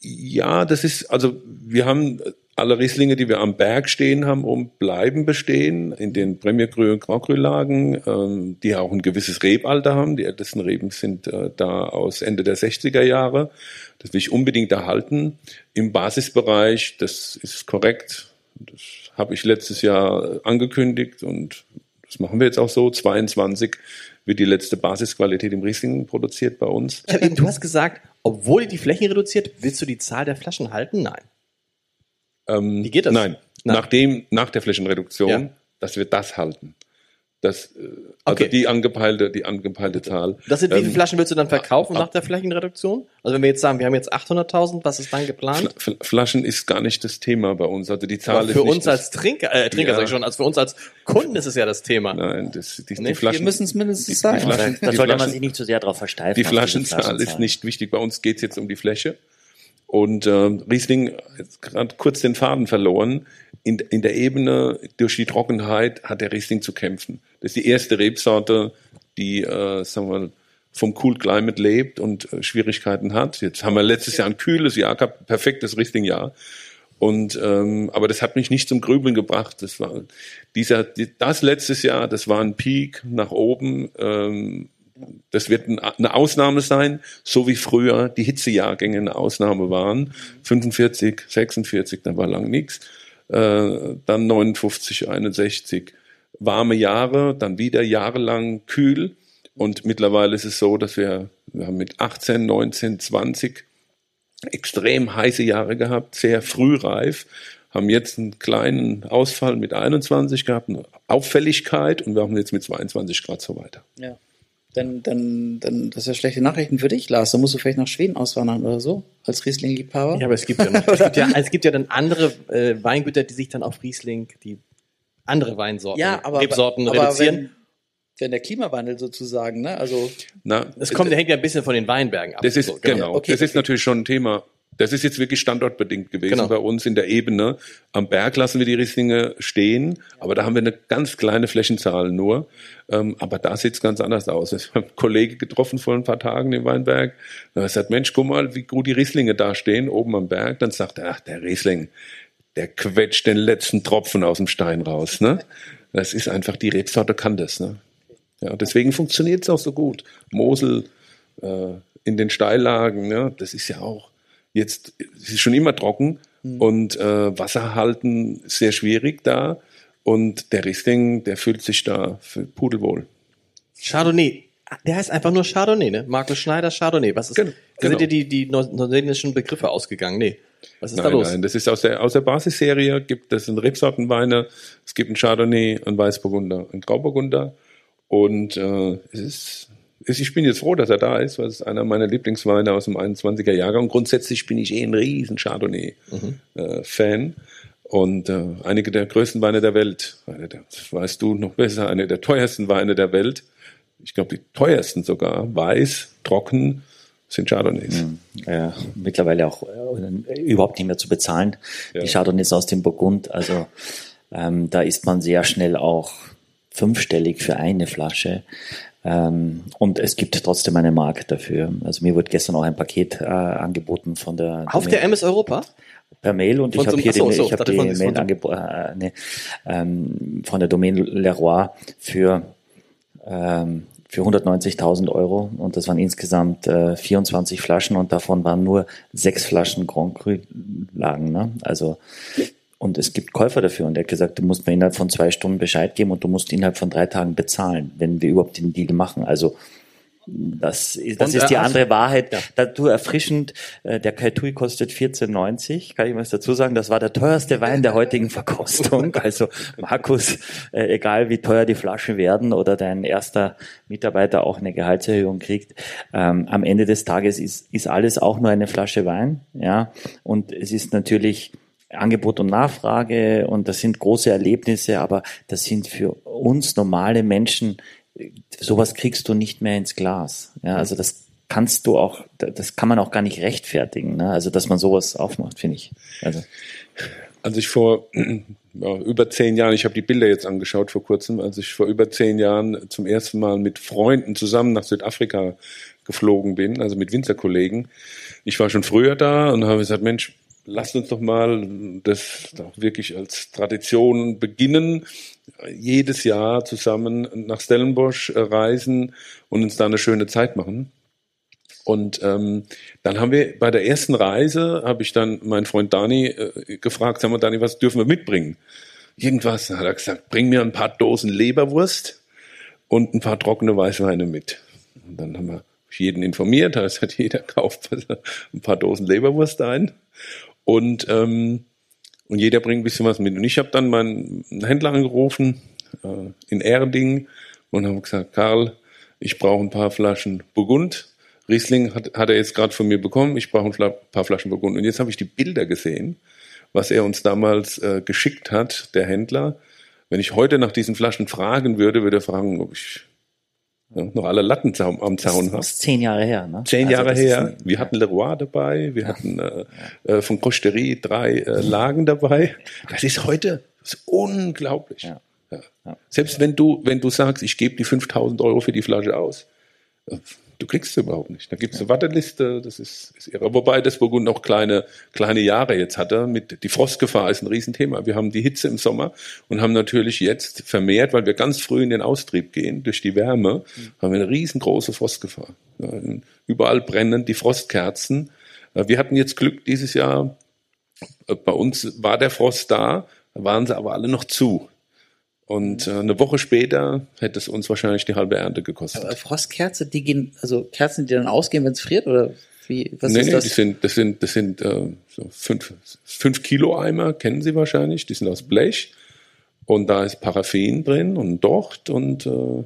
Ja, das ist, also wir haben alle Rieslinge, die wir am Berg stehen haben, um bleiben bestehen, in den Premier Cru und Grand Lagen, ähm, die auch ein gewisses Rebalter haben. Die ältesten Reben sind äh, da aus Ende der 60er Jahre. Das will ich unbedingt erhalten. Im Basisbereich, das ist korrekt. Das habe ich letztes Jahr angekündigt und das machen wir jetzt auch so. 22 wird die letzte Basisqualität im Riesling produziert bei uns. Du hast gesagt, obwohl die Flächen reduziert, willst du die Zahl der Flaschen halten? Nein. Ähm, Wie geht das? Nein, Nein. Nachdem, nach der Flächenreduktion, Ja. dass wir das halten. Das, äh, also Okay. die angepeilte, die angepeilte Zahl. Das sind, wie viele Ähm, Flaschen willst du dann verkaufen ab- nach der Flächenreduktion? Also wenn wir jetzt sagen, wir haben jetzt 800.000, was ist dann geplant? Fl- Fl- Flaschen ist gar nicht das Thema bei uns. Also die Zahl Aber für ist nicht uns als Trinker, äh, Trinker Ja. sag ich schon, als für uns als Kunden ist es ja das Thema. Nein, das, die, Nee, die Flaschen, Wir müssen es mindestens die sein. Flaschen- Da die sollte man sich nicht zu sehr darauf versteifen. Die Flaschenzahl ist nicht wichtig. Bei uns geht es jetzt um die Fläche. Und ähm, Riesling hat gerade kurz den Faden verloren. In, in der Ebene durch die Trockenheit hat der Riesling zu kämpfen. Das ist die erste Rebsorte, die äh, sagen wir, mal, vom Cool Climate lebt und äh, Schwierigkeiten hat. Jetzt haben wir letztes Jahr ein kühles Jahr gehabt, perfektes Riesling-Jahr. Und ähm, aber das hat mich nicht zum Grübeln gebracht. Das war dieser, die, das letztes Jahr, das war ein Peak nach oben. Ähm, das wird ein- eine Ausnahme sein, so wie früher die Hitzejahrgänge eine Ausnahme waren. 45, 46, da war lang nichts. Äh, dann 59, 61 warme Jahre, dann wieder jahrelang kühl. Und mittlerweile ist es so, dass wir, wir haben mit 18, 19, 20 extrem heiße Jahre gehabt, sehr frühreif, haben jetzt einen kleinen Ausfall mit 21 gehabt, eine Auffälligkeit und wir haben jetzt mit 22 Grad so weiter. Ja. Dann, dann, dann, das ist ja schlechte Nachrichten für dich, Lars. Da musst du vielleicht nach Schweden auswandern oder so, als Riesling-Liebhaber. Ja, aber es gibt ja noch, es gibt ja, es gibt ja dann andere äh, Weingüter, die sich dann auf Riesling, die andere Weinsorten, Ja, aber, Rebsorten aber reduzieren. Wenn, wenn der Klimawandel sozusagen, ne, also Na, Es kommt, hängt ja ein bisschen von den Weinbergen ab. Das ist So, genau. Okay, das ist okay. natürlich schon ein Thema. Das ist jetzt wirklich standortbedingt gewesen Genau. bei uns in der Ebene. Am Berg lassen wir die Rieslinge stehen, aber da haben wir eine ganz kleine Flächenzahl nur. Ähm, aber da sieht es ganz anders aus. Ich habe einen Kollege getroffen vor ein paar Tagen im Weinberg. Er gesagt, Mensch, guck mal, wie gut die Rieslinge da stehen, oben am Berg. Dann sagt er, ach, der Riesling, der quetscht den letzten Tropfen aus dem Stein raus. Ne? Das ist einfach, die Rebsorte kann das. Ne? Ja, deswegen funktioniert es auch so gut. Mosel äh, in den Steillagen, ne, das ist ja auch jetzt, es ist schon immer trocken und äh, Wasser halten sehr schwierig da. Und der Riesling, der fühlt sich da für pudelwohl. Chardonnay. Der heißt einfach nur Chardonnay, ne? Markus Schneider Chardonnay. Was ist, Gen- da sind genau. dir die, die neu- neuseeländischen Begriffe ausgegangen? Nee. Was ist da Nein, los? nein, das ist aus der, aus der Basisserie, gibt das sind Rebsortenweine, es gibt einen Chardonnay, einen Weißburgunder, einen Grauburgunder und äh, es ist, ich bin jetzt froh, dass er da ist, weil es ist einer meiner Lieblingsweine aus dem 21er Jahrgang. Grundsätzlich bin ich eh ein riesen Chardonnay-Fan und äh, einige der größten Weine der Welt, eine der, weißt du noch besser, eine der teuersten Weine der Welt, ich glaube die teuersten sogar, weiß, trocken, sind Chardonnays. äh, mittlerweile auch äh, überhaupt nicht mehr zu bezahlen. Ja. Die Chardonnays aus dem Burgund, also ähm, da ist man sehr schnell auch fünfstellig für eine Flasche. Ähm, und es gibt trotzdem einen Markt dafür. Also mir wurde gestern auch ein Paket äh, angeboten von der Auf der MS Europa? per Mail und Von ich habe hier so, so, ich hab die Mail angeboten äh, nee, ähm, von der Domaine Leroy für ähm, für 190.000 Euro und das waren insgesamt äh, 24 Flaschen und davon waren nur sechs Flaschen Grand Cru lagen. Ne? Also und es gibt Käufer dafür und er hat gesagt, du musst mir innerhalb von zwei Stunden Bescheid geben und du musst innerhalb von drei Tagen bezahlen, wenn wir überhaupt den Deal machen. Also das, ist- das Und, ist die äh, andere Wahrheit. Ja. Dazu erfrischend, äh, der Kaitui kostet 14,90, kann ich was dazu sagen. Das war der teuerste Wein der heutigen Verkostung. *laughs* Also Markus, äh, egal wie teuer die Flaschen werden oder dein erster Mitarbeiter auch eine Gehaltserhöhung kriegt, ähm, am Ende des Tages ist, ist alles auch nur eine Flasche Wein. Ja, und es ist natürlich Angebot und Nachfrage und das sind große Erlebnisse, aber das sind für uns normale Menschen, sowas kriegst du nicht mehr ins Glas. Ja, also das kannst du auch, das kann man auch gar nicht rechtfertigen. Ne? Also dass man sowas aufmacht, finde ich. Also als ich vor *clears throat* ja, über zehn Jahren, ich habe die Bilder jetzt angeschaut vor kurzem, als ich vor über zehn Jahren zum ersten Mal mit Freunden zusammen nach Südafrika geflogen bin, also mit Winzerkollegen. Ich war schon früher da und habe gesagt, Mensch, lasst uns doch mal das doch wirklich als Tradition beginnen, jedes Jahr zusammen nach Stellenbosch äh, reisen und uns da eine schöne Zeit machen. Und ähm, dann haben wir bei der ersten Reise, habe ich dann meinen Freund Dani äh, gefragt, sag mal Dani, was dürfen wir mitbringen? Irgendwas, Dann hat er gesagt, bring mir ein paar Dosen Leberwurst und ein paar trockene Weißweine mit. Und dann haben wir jeden informiert, *laughs* da hat jeder kauft ein paar Dosen Leberwurst ein und ähm, und jeder bringt ein bisschen was mit. Und ich habe dann meinen Händler angerufen äh, in Erding und habe gesagt, Karl, ich brauche ein paar Flaschen Burgund. Riesling hat, hat er jetzt gerade von mir bekommen. Ich brauche ein paar Flaschen Burgund. Und jetzt habe ich die Bilder gesehen, was er uns damals äh, geschickt hat, der Händler. Wenn ich heute nach diesen Flaschen fragen würde, würde er fragen, ob ich noch alle Latten am Zaun habe. das ist zehn Jahre her. Ne? Zehn Also Jahre her. wir hatten Leroy dabei, wir hatten äh, äh, von Costerie drei äh, Lagen dabei. Das ist heute das ist unglaublich. Ja. Ja. Ja. Selbst wenn du, wenn du sagst, ich gebe die 5000 Euro für die Flasche aus, äh, du kriegst sie überhaupt nicht. Da gibt es eine Warteliste, das ist, ist irre. Wobei das Burgund auch kleine, kleine Jahre jetzt hatte. Mit, die Frostgefahr ist ein Riesenthema. Wir haben die Hitze im Sommer und haben natürlich jetzt vermehrt, weil wir ganz früh in den Austrieb gehen, durch die Wärme, haben wir eine riesengroße Frostgefahr. Überall brennen die Frostkerzen. Äh, Wir hatten jetzt Glück dieses Jahr. Äh, Bei uns war der Frost da, da waren sie aber alle noch zu. Und äh, eine Woche später hätte es uns wahrscheinlich die halbe Ernte gekostet. Aber Frostkerze, die gehen, also Kerzen, die dann ausgehen, wenn es friert, oder wie, was nee, ist nee, das? die sind, das sind, das sind äh, so fünf, fünf Kilo Eimer, kennen Sie wahrscheinlich, die sind aus Blech. Und da ist Paraffin drin und Docht und äh,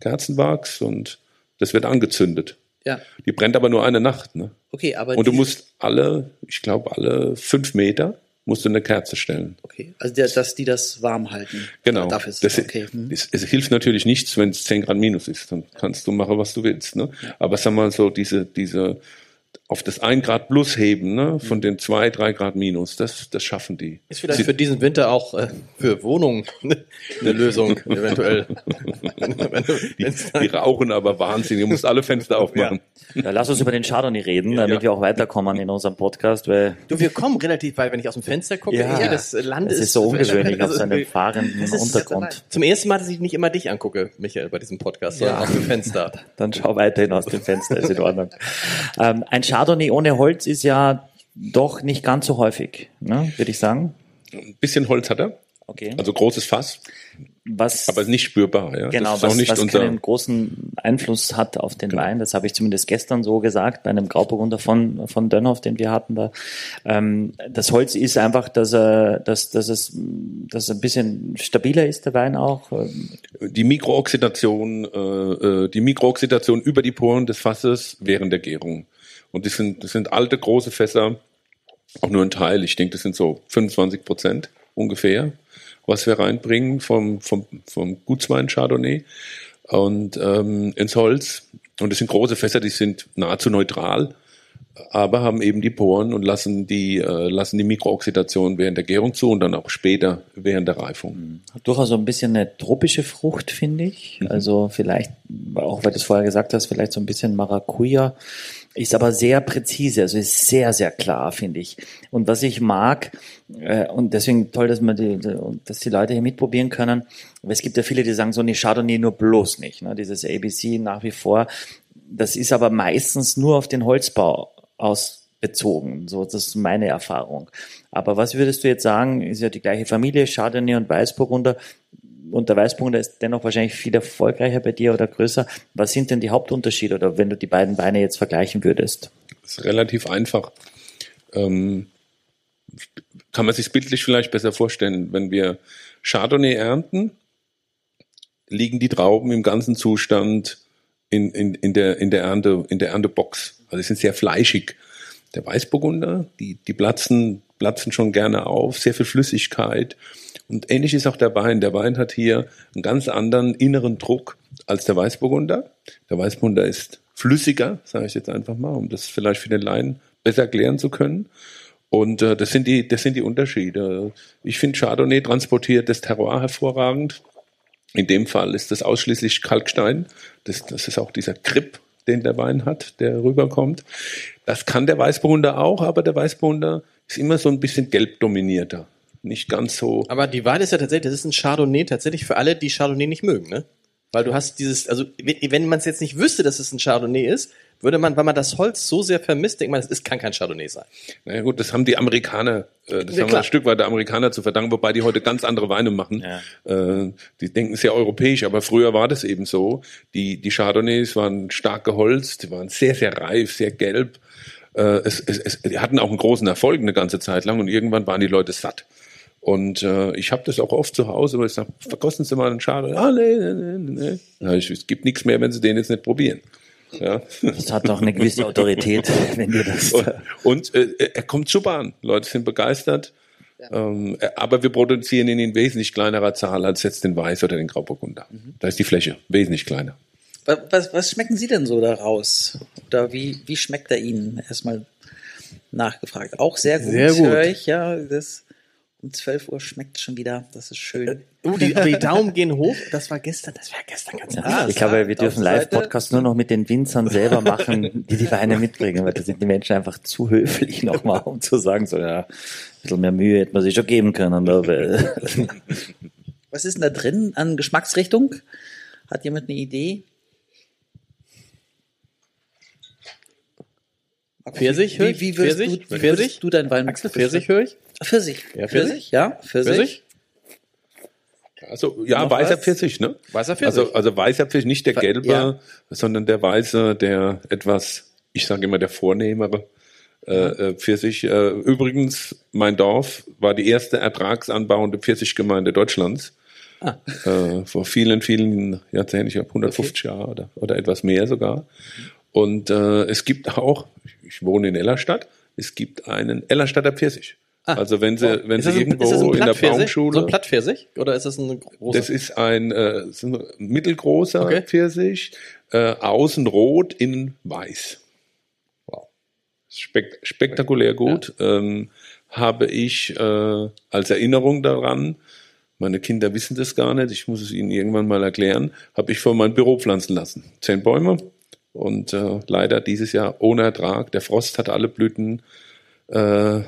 Kerzenwachs und Das wird angezündet. Ja. Die brennt aber nur eine Nacht. Ne? Okay, aber Und du musst alle, ich glaube, alle fünf Meter musst du eine Kerze stellen. Okay, also der, dass die das warm halten. Genau. Dafür ist das, es okay. Hm. es, es hilft natürlich nichts, wenn es 10 Grad minus ist. Dann kannst du machen, was du willst. Ne? Aber sag mal so, diese, diese auf das 1 Grad plus heben, ne? von den 2, 3 Grad minus, das, das schaffen die. Ist vielleicht Sie- für diesen Winter auch äh, für Wohnungen *laughs* eine Lösung, *laughs* eventuell. Die, die rauchen aber Wahnsinn. Ihr müsst alle Fenster aufmachen. Ja, lass uns über den Chardonnay reden, damit wir auch weiterkommen in unserem Podcast, weil Du, wir kommen relativ weit, wenn ich aus dem Fenster gucke. Ja. Das Land ist, ist so ungewöhnlich auf *laughs* Also, seinem fahrenden ist- Untergrund. Zum ersten Mal, dass ich nicht immer dich angucke, Michael, bei diesem Podcast, sondern Ja. aus dem Fenster. Dann schau weiterhin aus dem Fenster, ist in Ordnung. Ähm, ein Chardonnay ohne Holz ist ja doch nicht ganz so häufig, ne, würde ich sagen. Ein bisschen Holz hat er, Okay. also großes Fass, Was, aber nicht spürbar. Ja? genau, das ist auch was, was unser. keinen großen Einfluss hat auf den Wein, das habe ich zumindest gestern so gesagt, bei einem Grauburgunder von, von Dönhoff, den wir hatten da. Ähm, das Holz ist einfach, dass, er, dass, dass, es, dass ein bisschen stabiler ist, der Wein auch. Die Mikrooxidation, äh, äh, die Mikrooxidation über die Poren des Fasses während der Gärung. Und das sind, das sind alte, große Fässer, auch nur ein Teil. Ich denke, das sind so 25 Prozent ungefähr, was wir reinbringen vom, vom, vom Gutswein Chardonnay und ähm, ins Holz. Und das sind große Fässer, die sind nahezu neutral, aber haben eben die Poren und lassen die, äh, lassen die Mikrooxidation während der Gärung zu und dann auch später während der Reifung. Hat durchaus so ein bisschen eine tropische Frucht, finde ich. Also vielleicht, auch weil du es vorher gesagt hast, vielleicht so ein bisschen Maracuja. Ist aber sehr präzise, also ist sehr, sehr klar, finde ich. Und was ich mag, äh, und deswegen toll, dass, man die, dass die Leute hier mitprobieren können, aber es gibt ja viele, die sagen so, nee, Chardonnay nur bloß nicht. Ne? Dieses ABC nach wie vor. Das ist aber meistens nur auf den Holzbau ausbezogen. So, das ist meine Erfahrung. Aber was würdest du jetzt sagen, ist ja die gleiche Familie, Chardonnay und Weißburgunder. Und der Weißburgunder ist dennoch wahrscheinlich viel erfolgreicher bei dir oder größer. Was sind denn die Hauptunterschiede oder wenn du die beiden Weine jetzt vergleichen würdest? Das ist relativ einfach. Ähm, kann man sich bildlich vielleicht besser vorstellen. Wenn wir Chardonnay ernten, liegen die Trauben im ganzen Zustand in, in, in, der, in, der, Ernte, in der Erntebox. Also sie sind sehr fleischig. Der Weißburgunder, die, die platzen, platzen schon gerne auf, sehr viel Flüssigkeit. Und ähnlich ist auch der Wein. Der Wein hat hier einen ganz anderen inneren Druck als der Weißburgunder. Der Weißburgunder ist flüssiger, sage ich jetzt einfach mal, um das vielleicht für den Laien besser erklären zu können. Und äh, das, sind die, das sind die Unterschiede. Ich finde, Chardonnay transportiert das Terroir hervorragend. In dem Fall ist das ausschließlich Kalkstein. Das, das ist auch dieser Grip, den der Wein hat, der rüberkommt. Das kann der Weißburgunder auch, aber der Weißburgunder ist immer so ein bisschen gelb dominierter. Nicht ganz so. Aber die Wahl ist ja tatsächlich, das ist ein Chardonnay tatsächlich für alle, die Chardonnay nicht mögen, ne? Weil du hast dieses, also wenn man es jetzt nicht wüsste, dass es ein Chardonnay ist, würde man, weil man das Holz so sehr vermisst, denkt man, es kann kein Chardonnay sein. Naja gut, das haben die Amerikaner, äh, das Ja, haben wir ein Stück weit der Amerikaner zu verdanken, wobei die heute ganz andere Weine machen. Äh, die denken sehr europäisch, aber früher war das eben so. Die, die Chardonnays waren stark geholzt, die waren sehr, sehr reif, sehr gelb. Äh, es, es, es, die hatten auch einen großen Erfolg eine ganze Zeit lang und irgendwann waren die Leute satt. Und äh, ich habe das auch oft zu Hause, wo ich sage, verkosten Sie mal einen Chardonnay. Ah, nee, nee, nee, nee. Sag ich, es gibt nichts mehr, wenn Sie den jetzt nicht probieren. Ja. Das hat doch eine gewisse Autorität, *laughs* wenn dir das. Und, und äh, er kommt super an. Leute sind begeistert. Ähm, äh, aber wir produzieren ihn in wesentlich kleinerer Zahl als jetzt den Weiß oder den Grauburgunder. Da ist die Fläche wesentlich kleiner. Was, was, was schmecken Sie denn so daraus? Oder wie, wie schmeckt er Ihnen? Erstmal nachgefragt. Auch sehr gut, Sehr gut. höre ich. Ja, das um 12 Uhr schmeckt schon wieder. Das ist schön. Oh, die, aber die Daumen gehen hoch. Das war gestern, das war gestern ganz anders. ich glaube, wir dürfen. Live-Podcast nur noch mit den Winzern selber machen, die die Weine mitbringen, weil da sind die Menschen einfach zu höflich nochmal, um zu sagen, so, ja, ein bisschen mehr Mühe hätte man sich schon geben können. Aber, *laughs* Was ist denn da drin an Geschmacksrichtung? Hat jemand eine Idee? Pfirsich, höre Wie, ich? wie, würdest Pfirsich? du, wie Pfirsich? würdest du deinen Wein Axel, Pfirsich höre ich? Pfirsich. Ja, Pfirsich? Pfirsich? Ja, Pfirsich. Pfirsich? Also ja, weißer was? Pfirsich, ne? Weißer Pfirsich. Also, also weißer Pfirsich, nicht der gelbe, ja. sondern der weiße, der etwas, ich sage immer der vornehmere äh, äh, Pfirsich. Äh, übrigens, mein Dorf war die erste ertragsanbauende Pfirsichgemeinde Deutschlands. Äh, vor vielen, vielen Jahrzehnten, ich glaube 150 Jahre oder, oder etwas mehr sogar. Und äh, es gibt auch, ich wohne in Ellerstadt, es gibt einen Ellerstadter Pfirsich. Also wenn Sie, wenn Sie ein, irgendwo ist das ein in der? Baumschule, So ein Plattpfirsich? Oder ist das ein großer? das ist ein, äh, ist ein mittelgroßer Okay. Pfirsich, äh, außen rot, innen weiß. Wow. Spek spektakulär gut. Ähm, habe ich äh, als Erinnerung daran, meine Kinder wissen das gar nicht, ich muss es ihnen irgendwann mal erklären, habe ich vor mein Büro pflanzen lassen. Zehn Bäume und äh, leider dieses Jahr ohne Ertrag. Der Frost hat alle Blüten äh,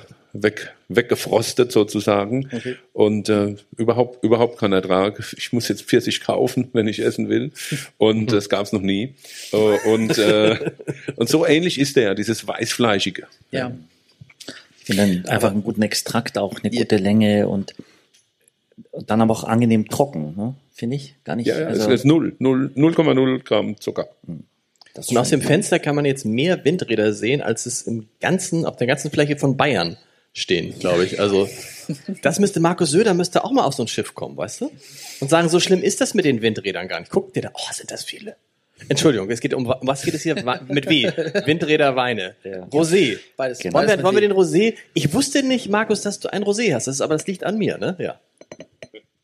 weg, weggefrostet sozusagen und äh, überhaupt überhaupt kein Ertrag. Ich muss jetzt Pfirsich kaufen, wenn ich essen will und *laughs* das gab es noch nie. Äh, und äh, und so ähnlich ist der, dieses weißfleischige. Ja. Ich finde dann einfach einen guten Extrakt auch, eine gute Länge und, und dann aber auch angenehm trocken, ne? finde ich. Gar nicht. Ja, ja also, es ist null, null, 0,0 Gramm Zucker. das Und aus dem Fenster kann man jetzt mehr Windräder sehen, als es im ganzen, auf der ganzen Fläche von Bayern stehen, glaube ich. Also, das müsste Markus Söder müsste auch mal auf so ein Schiff kommen, weißt du? Und sagen, so schlimm ist das mit den Windrädern gar nicht. Guck dir da, oh, sind das viele. Entschuldigung, es geht um, was geht es hier? Mit W? Windräder, Weine. Ja. Rosé. Beides. Genau. Wollen, wir, wollen wir den Rosé? Ich wusste nicht, Markus, dass du ein Rosé hast. Das ist, aber das liegt an mir, ne? Ja.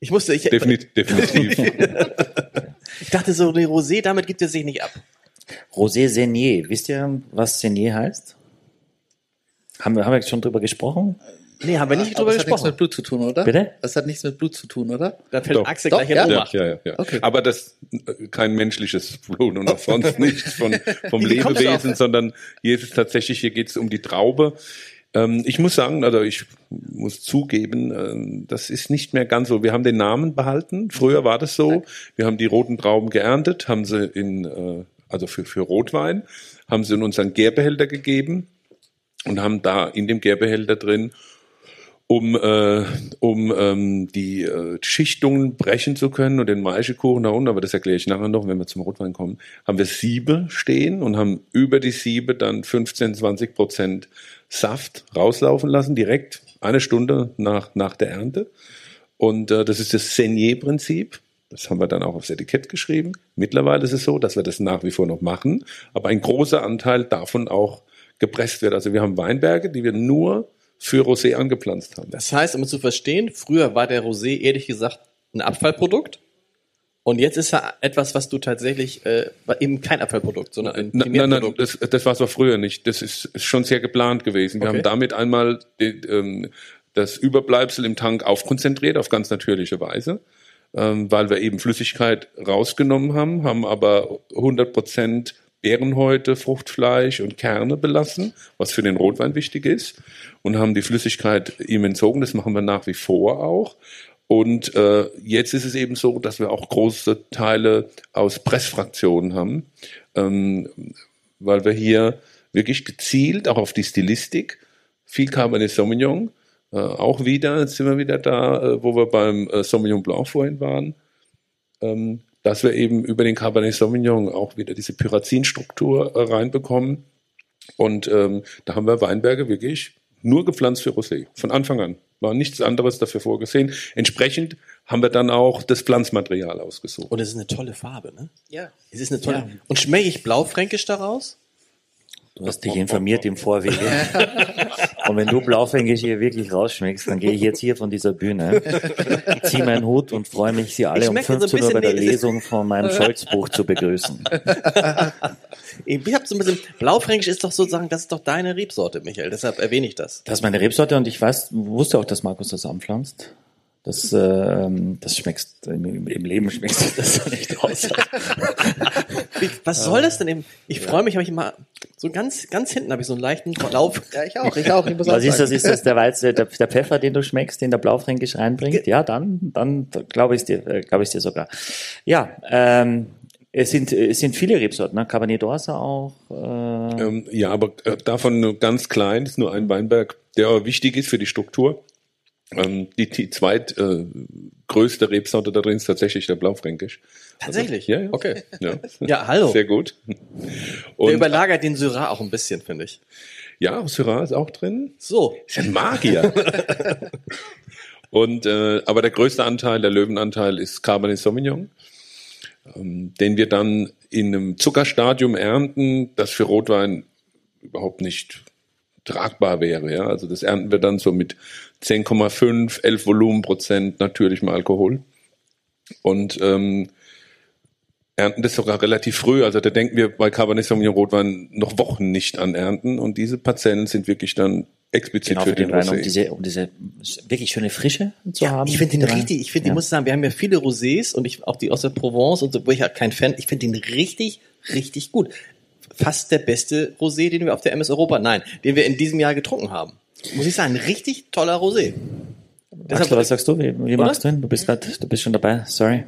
Ich wusste, ich, Definitiv. *laughs* definitiv. ich dachte so, die Rosé, damit gibt es sich nicht ab. Rosé Senier. Wisst ihr, was Senier heißt? Haben wir, haben wir schon drüber gesprochen? Nee, haben wir nicht Aber drüber das hat nichts gesprochen. mit Blut zu tun, oder? Bitte? Das hat nichts mit Blut zu tun, oder? Da fällt Doch. Axel Doch, gleich in ja. Ja, Ohnmacht. ja, ja, ja. Okay. Aber das kein menschliches Blut und auch sonst nichts von, vom *laughs* Lebewesen, sondern hier ist es tatsächlich, hier geht es um die Traube. Ähm, ich muss sagen, also ich muss zugeben, ähm, das ist nicht mehr ganz so. Wir haben den Namen behalten. Früher war das so. Wir haben die roten Trauben geerntet, haben sie in, äh, also für, für Rotwein, haben sie in unseren Gärbehälter gegeben und haben da in dem Gärbehälter drin um, äh, um ähm, die äh, Schichtungen brechen zu können und den Maischekuchen da unten, aber das erkläre ich nachher noch, wenn wir zum Rotwein kommen, haben wir Siebe stehen und haben über die Siebe dann 15, 20 Prozent Saft rauslaufen lassen, direkt eine Stunde nach, nach der Ernte. Und äh, das ist das Senier-Prinzip. Das haben wir dann auch aufs Etikett geschrieben. Mittlerweile ist es so, dass wir das nach wie vor noch machen, aber ein großer Anteil davon auch gepresst wird. Also wir haben Weinberge, die wir nur für Rosé angepflanzt haben. Das heißt, um es zu verstehen, früher war der Rosé ehrlich gesagt ein Abfallprodukt. Und jetzt ist er etwas, was du tatsächlich, äh, war eben kein Abfallprodukt, sondern ein Nein, nein, nein, Primärprodukt. das, das war so früher nicht. Das ist, ist schon sehr geplant gewesen. Wir Okay. haben damit einmal die, ähm, das Überbleibsel im Tank aufkonzentriert auf ganz natürliche Weise, ähm, weil wir eben Flüssigkeit rausgenommen haben, haben aber 100 Prozent Beerenhäute, Fruchtfleisch und Kerne belassen, was für den Rotwein wichtig ist, und haben die Flüssigkeit ihm entzogen. Das machen wir nach wie vor auch. Und äh, jetzt ist es eben so, dass wir auch große Teile aus Pressfraktionen haben, ähm, weil wir hier wirklich gezielt auch auf die Stilistik, viel Cabernet Sauvignon, äh, auch wieder, jetzt sind wir wieder da, äh, wo wir beim äh, Sauvignon Blanc vorhin waren, ähm, dass wir eben über den Cabernet Sauvignon auch wieder diese Pyrazinstruktur äh, reinbekommen. Und ähm, da haben wir Weinberge wirklich nur gepflanzt für Rosé. Von Anfang an. War nichts anderes dafür vorgesehen. Entsprechend haben wir dann auch das Pflanzmaterial ausgesucht. Und es ist eine tolle Farbe, ne? Ja. Es ist eine tolle. Und schmecke ich blaufränkisch daraus? Du hast dich informiert im Vorwege. *laughs* *laughs* Und wenn du Blaufränkisch hier wirklich rausschmeckst, dann gehe ich jetzt hier von dieser Bühne, ziehe meinen Hut und freue mich, Sie alle um schmecke so ein 15 Uhr bei der Lesung von meinem Scholzbuch zu begrüßen. Ich habe so ein bisschen. Blaufränkisch ist doch sozusagen, das ist doch deine Rebsorte, Michael. Deshalb erwähne ich das. Das ist meine Rebsorte und ich weiß, wusste auch, dass Markus das anpflanzt. Das, ähm, das schmeckst, im, im Leben schmeckst du das nicht raus. *laughs* Was soll das denn eben? Ich freue mich, habe ich mal so ganz, ganz hinten habe ich so einen leichten Lauf. Ja, ich auch, ich auch. Ich muss auch Was ist das? Ist das der Weiz, der, der Pfeffer, den du schmeckst, den der Blaufränkisch reinbringt? Ja, dann, dann glaube ich dir, äh, glaube ich dir sogar. Ja, ähm, es sind, es sind viele Rebsorten, ne? Cabernet d'Orsa auch. Äh, Ähm, ja, aber äh, davon nur ganz klein, ist nur ein Weinberg, der aber wichtig ist für die Struktur. Ähm, die die zweit äh, Rebsorte da drin ist tatsächlich der Blaufränkisch. Tatsächlich? Ja, ja. Okay. Ja, *laughs* Ja, hallo. Sehr gut. Der Und überlagert den Syrah auch ein bisschen, finde ich. ja, Syrah ist auch drin. So. Ist ein Magier. *laughs* Und äh, aber der größte Anteil, der Löwenanteil, ist Cabernet Sauvignon, ähm, den wir dann in einem Zuckerstadium ernten, das für Rotwein überhaupt nicht tragbar wäre. Ja? Also das ernten wir dann so mit 10,5, 11 Volumenprozent natürlichem Alkohol. Und ähm, ernten das sogar relativ früh. Also da denken wir bei Cabernet Sauvignon Rotwein noch Wochen nicht an Ernten. Und diese Parzellen sind wirklich dann explizit Genau, für für den den Wein, um diese, um diese wirklich schöne Frische zu haben. Ich finde den Ja. richtig, ich finde, Ja. ich muss sagen, wir haben ja viele Rosés und ich, auch die aus der Provence und so, wo ich halt kein Fan, ich finde den richtig, richtig gut. Fast der beste Rosé, den wir auf der MS Europa, nein, den wir in diesem Jahr getrunken haben. Muss ich sagen, richtig toller Rosé. Axel, was sagst du? Wie, wie machst du ihn? Du bist grad, du bist schon dabei. Sorry.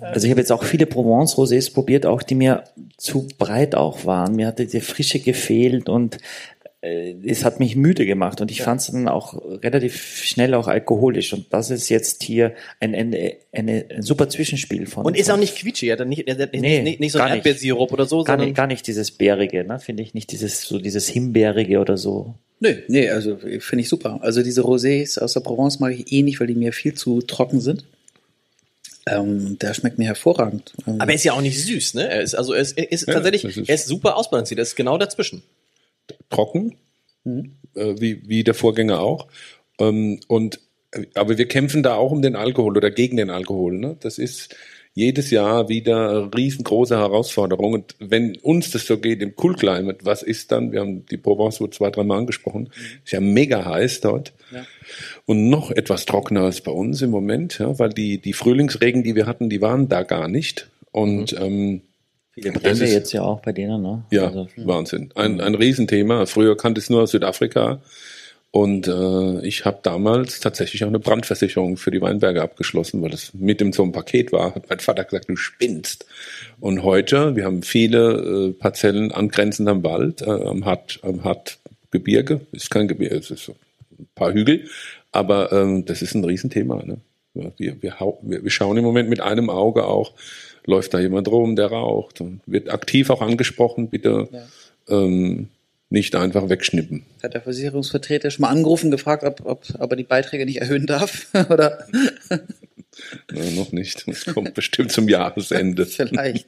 Also ich habe jetzt auch viele Provence-Rosés probiert, auch die mir zu breit auch waren. Mir hatte die Frische gefehlt und es hat mich müde gemacht und ich fand es dann auch relativ schnell auch alkoholisch und das ist jetzt hier ein, eine, eine, ein super Zwischenspiel von. Und ist auch nicht quietschig, hat nicht, nicht, Nee, nicht, nicht so ein. Erdbeersirup oder so, gar sondern, nicht, gar nicht dieses Bärige, ne? finde ich nicht dieses so dieses Himbeerige oder so. Nö, nee, also finde ich super. Also diese Rosés aus der Provence mag ich eh nicht, weil die mir viel zu trocken sind. Ähm, der schmeckt mir hervorragend. Aber er ist ja auch nicht süß, ne? Er ist, also er ist, er ist Ja, tatsächlich, ist- er ist super ausbalanciert, er ist genau dazwischen. Trocken, äh, wie, wie der Vorgänger auch. Ähm, und, äh, aber wir kämpfen da auch um den Alkohol oder gegen den Alkohol. Ne? Das ist jedes Jahr wieder eine riesengroße Herausforderung. Und wenn uns das so geht im Cool Climate, was ist dann? Wir haben die Provence so zwei, drei Mal angesprochen. Ist ja mega heiß dort. Und noch etwas trockener als bei uns im Moment, ja, weil die, die Frühlingsregen, die wir hatten, die waren da gar nicht. Und ähm, Viele Brände jetzt ja auch bei denen, ne? ja, Also, Wahnsinn. Ein, ein Riesenthema. Früher kannte es nur aus Südafrika. Und äh, ich habe damals tatsächlich auch eine Brandversicherung für die Weinberge abgeschlossen, weil das mit in so einem Paket war. Hat mein Vater gesagt, du spinnst. Und heute, wir haben viele äh, Parzellen angrenzend am Wald, äh, am Hart, am Hartgebirge. Ist kein Gebirge, es ist so ein paar Hügel. Aber ähm, das ist ein Riesenthema. Ne? Ja, Wir, wir, wir, wir schauen im Moment mit einem Auge auch, läuft da jemand rum, der raucht. Und wird aktiv auch angesprochen, bitte ähm, nicht einfach wegschnippen. Hat der Versicherungsvertreter schon mal angerufen, gefragt, ob, ob, ob er die Beiträge nicht erhöhen darf? *laughs* Oder Ja, noch nicht. Das kommt bestimmt zum Jahresende. *laughs* vielleicht.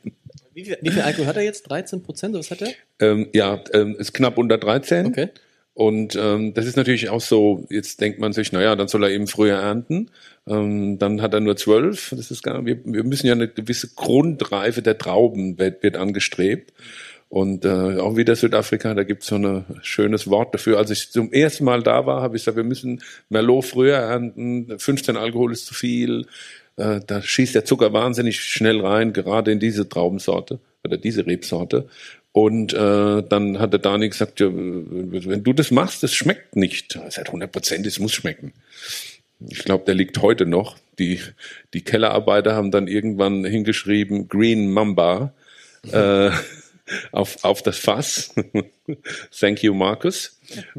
Wie viel, wie viel Alkohol hat er jetzt? 13 Prozent, was hat er? Ähm, ja, ähm, ist knapp unter 13. Okay. Und ähm, das ist natürlich auch so, jetzt denkt man sich, naja, dann soll er eben früher ernten. Ähm, dann hat er nur zwölf. Das ist gar, wir, wir müssen ja eine gewisse Grundreife der Trauben wird, wird angestrebt. Und äh, auch wieder Südafrika, da gibt es so ein schönes Wort dafür. Als ich zum ersten Mal da war, habe ich gesagt, wir müssen Merlot früher ernten. 15 Alkohol ist zu viel. Äh, da schießt der Zucker wahnsinnig schnell rein, gerade in diese Traubensorte oder diese Rebsorte. Und äh, dann hat der Dani gesagt, ja, wenn du das machst, das schmeckt nicht. Er sagt 100 Prozent, es muss schmecken. Ich glaube, der liegt heute noch. Die, die Kellerarbeiter haben dann irgendwann hingeschrieben, Green Mamba äh, *laughs* auf, auf das Fass. *laughs* Thank you, Markus.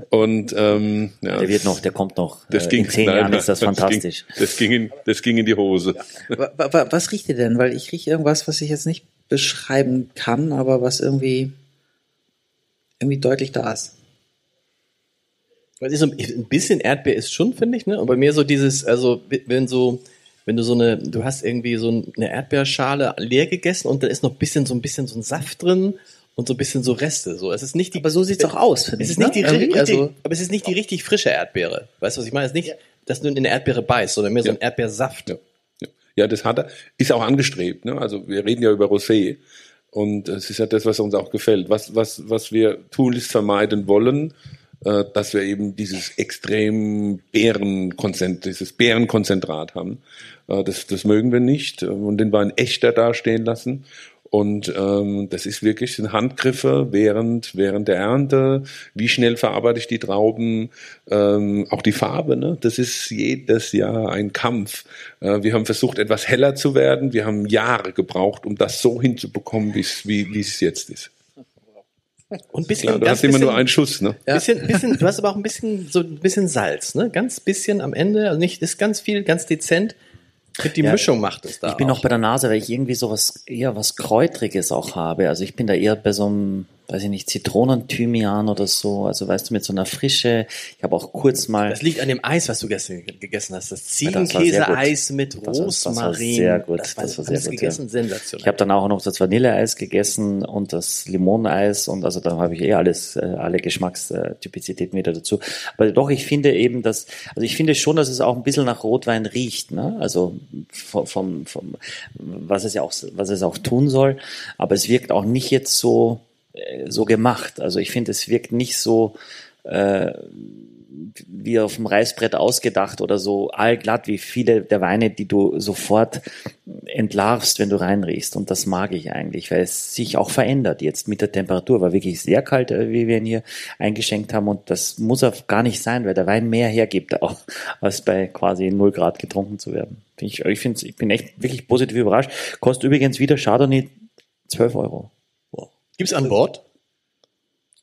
Und ähm, ja, Der wird noch, der kommt noch. das Äh, ging, in zehn nein, Jahren ist das fantastisch. Ging, das, ging in, das ging in die Hose. Wa- Was riecht ihr denn? Weil ich rieche irgendwas, was ich jetzt nicht beschreiben kann, aber was irgendwie, irgendwie deutlich da ist. Weil ist so ein bisschen Erdbeer ist schon, finde ich, ne? Und bei mir so dieses, also wenn so, wenn du so eine, du hast irgendwie so eine Erdbeerschale leer gegessen und da ist noch ein bisschen so ein bisschen so ein Saft drin und so ein bisschen so Reste. So, es ist nicht die, Aber so sieht's auch aus, finde es ich. ist nicht die ne? richtig, also, aber es ist nicht die richtig frische Erdbeere. Weißt du, was ich meine? Es ist nicht, dass du in eine Erdbeere beißt, sondern mehr so ein Erdbeersaft. Ja, ja. ja, das hat er. Ist auch angestrebt. Ne? Also wir reden ja über Rosé. Und es ist ja das, was uns auch gefällt. Was, was, was wir tunlichst vermeiden wollen, äh, dass wir eben dieses extrem Beerenkonzentrat, dieses Beerenkonzentrat haben. Äh, das, das mögen wir nicht äh, und den Wein echter dastehen lassen. Und ähm, das ist wirklich sind Handgriffe während, während der Ernte. Wie schnell verarbeite ich die Trauben? Ähm, auch die Farbe, ne? das ist jedes Jahr ein Kampf. Äh, wir haben versucht, etwas heller zu werden. Wir haben Jahre gebraucht, um das so hinzubekommen, wie's, wie wie es jetzt ist. Und ein bisschen, Klar, du hast immer nur einen Schuss. Ne? Bisschen, bisschen, du hast aber auch ein bisschen, so ein bisschen Salz, ne? Ganz bisschen am Ende, also nicht, ist ganz viel, ganz dezent. Mit die Ja, Mischung macht es da. Ich bin auch. noch bei der Nase, weil ich irgendwie sowas eher was Kräutriges auch habe. Also ich bin da eher bei so einem weiß ich nicht, Zitronenthymian oder so. Also weißt du, mit so einer Frische. Ich habe auch kurz mal. Das liegt an dem Eis, was du gestern gegessen hast. Das Ziegenkäse-Eis mit Das war- das war Rosmarin. sehr gut. Das war, Das war sehr gut, gegessen, ja. sensationell. Ich habe dann auch noch das Vanilleeis gegessen und das Limoneneis und also da habe ich eh alles, äh, alle Geschmackstypizitäten wieder dazu. Aber doch, ich finde eben, dass, also ich finde schon, dass es auch ein bisschen nach Rotwein riecht, ne? Also vom, vom, vom was es ja auch, was es auch tun soll. Aber es wirkt auch nicht jetzt so, so gemacht. Also ich finde, es wirkt nicht so, äh, wie auf dem Reißbrett ausgedacht oder so allglatt wie viele der Weine, die du sofort entlarvst, wenn du reinriechst. Und das mag ich eigentlich, weil es sich auch verändert jetzt mit der Temperatur. War wirklich sehr kalt, äh, wie wir ihn hier eingeschenkt haben. Und das muss auch gar nicht sein, weil der Wein mehr hergibt, *laughs* auch als bei quasi 0 Grad getrunken zu werden. Ich, ich, ich bin echt wirklich positiv überrascht. Kostet übrigens wieder Chardonnay 12 Euro. Gibt's an Bord?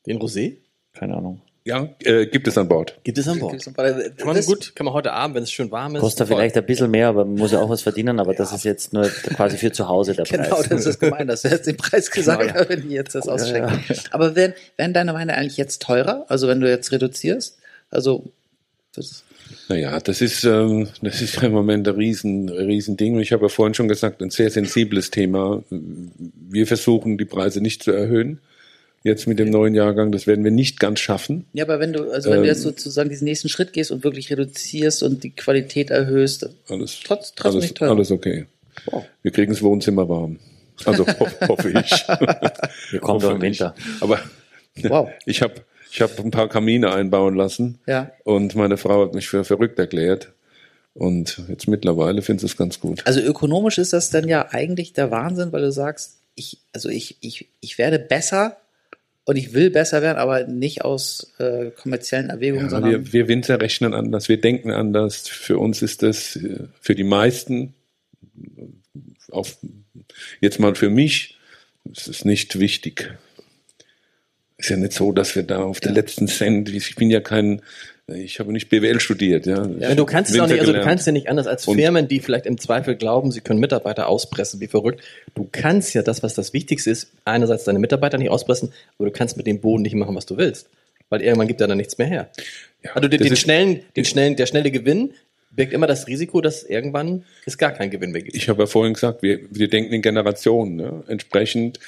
Den Rosé? Keine Ahnung. Ja, äh, gibt es an Bord. Gibt es an Bord? Kann man gut, kann man heute Abend, wenn es schön warm ist. Kostet voll. vielleicht ein bisschen mehr, aber man muss ja auch was verdienen. Aber das ist jetzt nur quasi für zu Hause der Preis. Genau, das ist gemein, dass du jetzt den Preis gesagt Genau, ja. hast, wenn die jetzt das ausschenken. Aber werden, werden deine Weine eigentlich jetzt teurer? Also wenn du jetzt reduzierst? Also das, Naja, das ist, ähm, das ist im Moment ein riesen, riesen Ding. Ich habe ja vorhin schon gesagt, ein sehr sensibles Thema. Wir versuchen, die Preise nicht zu erhöhen. Jetzt mit dem neuen Jahrgang, das werden wir nicht ganz schaffen. ja, aber wenn du, also wenn du Ähm. jetzt sozusagen diesen nächsten Schritt gehst und wirklich reduzierst und die Qualität erhöhst, Alles, Trotz- trotzdem alles, nicht teuer. alles okay. Wir kriegen das Wohnzimmer warm. Also ho hoffe ich. *laughs* Wir kommen doch im. Winter. Aber Wow. ich habe ich hab ein paar Kamine einbauen lassen. Ja. Und meine Frau hat mich für verrückt erklärt. Und jetzt mittlerweile findet sie es ganz gut. Also ökonomisch ist das dann ja eigentlich der Wahnsinn, weil du sagst, ich, also ich, ich, ich werde besser und ich will besser werden, aber nicht aus äh, kommerziellen Erwägungen, Ja, sondern wir, wir Winzer rechnen anders, wir denken anders. Für uns ist das, äh, für die meisten, auf, jetzt mal für mich, ist es nicht wichtig. Ist ja nicht so, dass wir da auf den letzten Cent, ich bin ja kein, ich habe nicht BWL studiert, ja. Ja, du kannst es auch nicht, also du kannst ja nicht anders als Und- Firmen, die vielleicht im Zweifel glauben, sie können Mitarbeiter auspressen, wie verrückt. Du kannst ja das, was das Wichtigste ist, einerseits deine Mitarbeiter nicht auspressen, aber du kannst mit dem Boden nicht machen, was du willst. Weil irgendwann gibt er dann nichts mehr her. Ja, also den, den schnellen, den schnellen, der schnelle Gewinn birgt immer das Risiko, dass irgendwann es gar keinen Gewinn mehr gibt. Ich habe ja vorhin gesagt, wir, wir denken in Generationen. Ne? Entsprechend,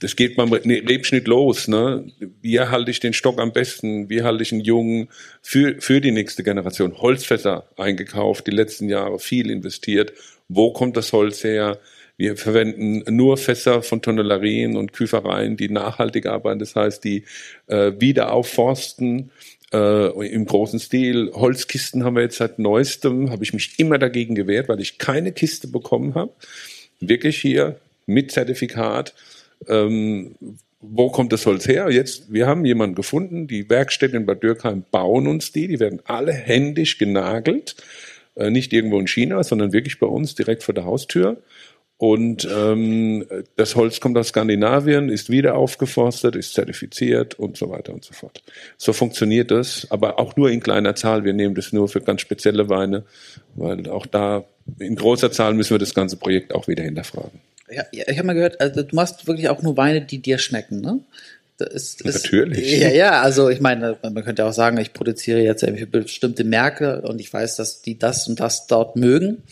das geht beim Re- Rebschnitt los. Ne? Wie halte ich den Stock am besten? Wie halte ich einen Jungen für, für die nächste Generation? Holzfässer eingekauft, die letzten Jahre viel investiert. Wo kommt das Holz her? Wir verwenden nur Fässer von Tonnellerien und Küfereien, die nachhaltig arbeiten. Das heißt, die äh, wieder aufforsten äh, im großen Stil. Holzkisten haben wir jetzt seit neuestem, habe ich mich immer dagegen gewehrt, weil ich keine Kiste bekommen habe. Wirklich hier mit Zertifikat. Ähm, wo kommt das Holz her? Jetzt, wir haben jemanden gefunden, die Werkstätten in Bad Dürkheim bauen uns die, die werden alle händisch genagelt. Äh, nicht irgendwo in China, sondern wirklich bei uns direkt vor der Haustür. Und ähm, das Holz kommt aus Skandinavien, ist wieder aufgeforstet, ist zertifiziert und so weiter und so fort. So funktioniert das, aber auch nur in kleiner Zahl. Wir nehmen das nur für ganz spezielle Weine, weil auch da in großer Zahl müssen wir das ganze Projekt auch wieder hinterfragen. Ja, ich habe mal gehört, also du machst wirklich auch nur Weine, die dir schmecken, ne? Ist, ist, Natürlich. Ja, ja, also ich meine, man könnte auch sagen, ich produziere jetzt bestimmte Märkte und ich weiß, dass die das und das dort mögen.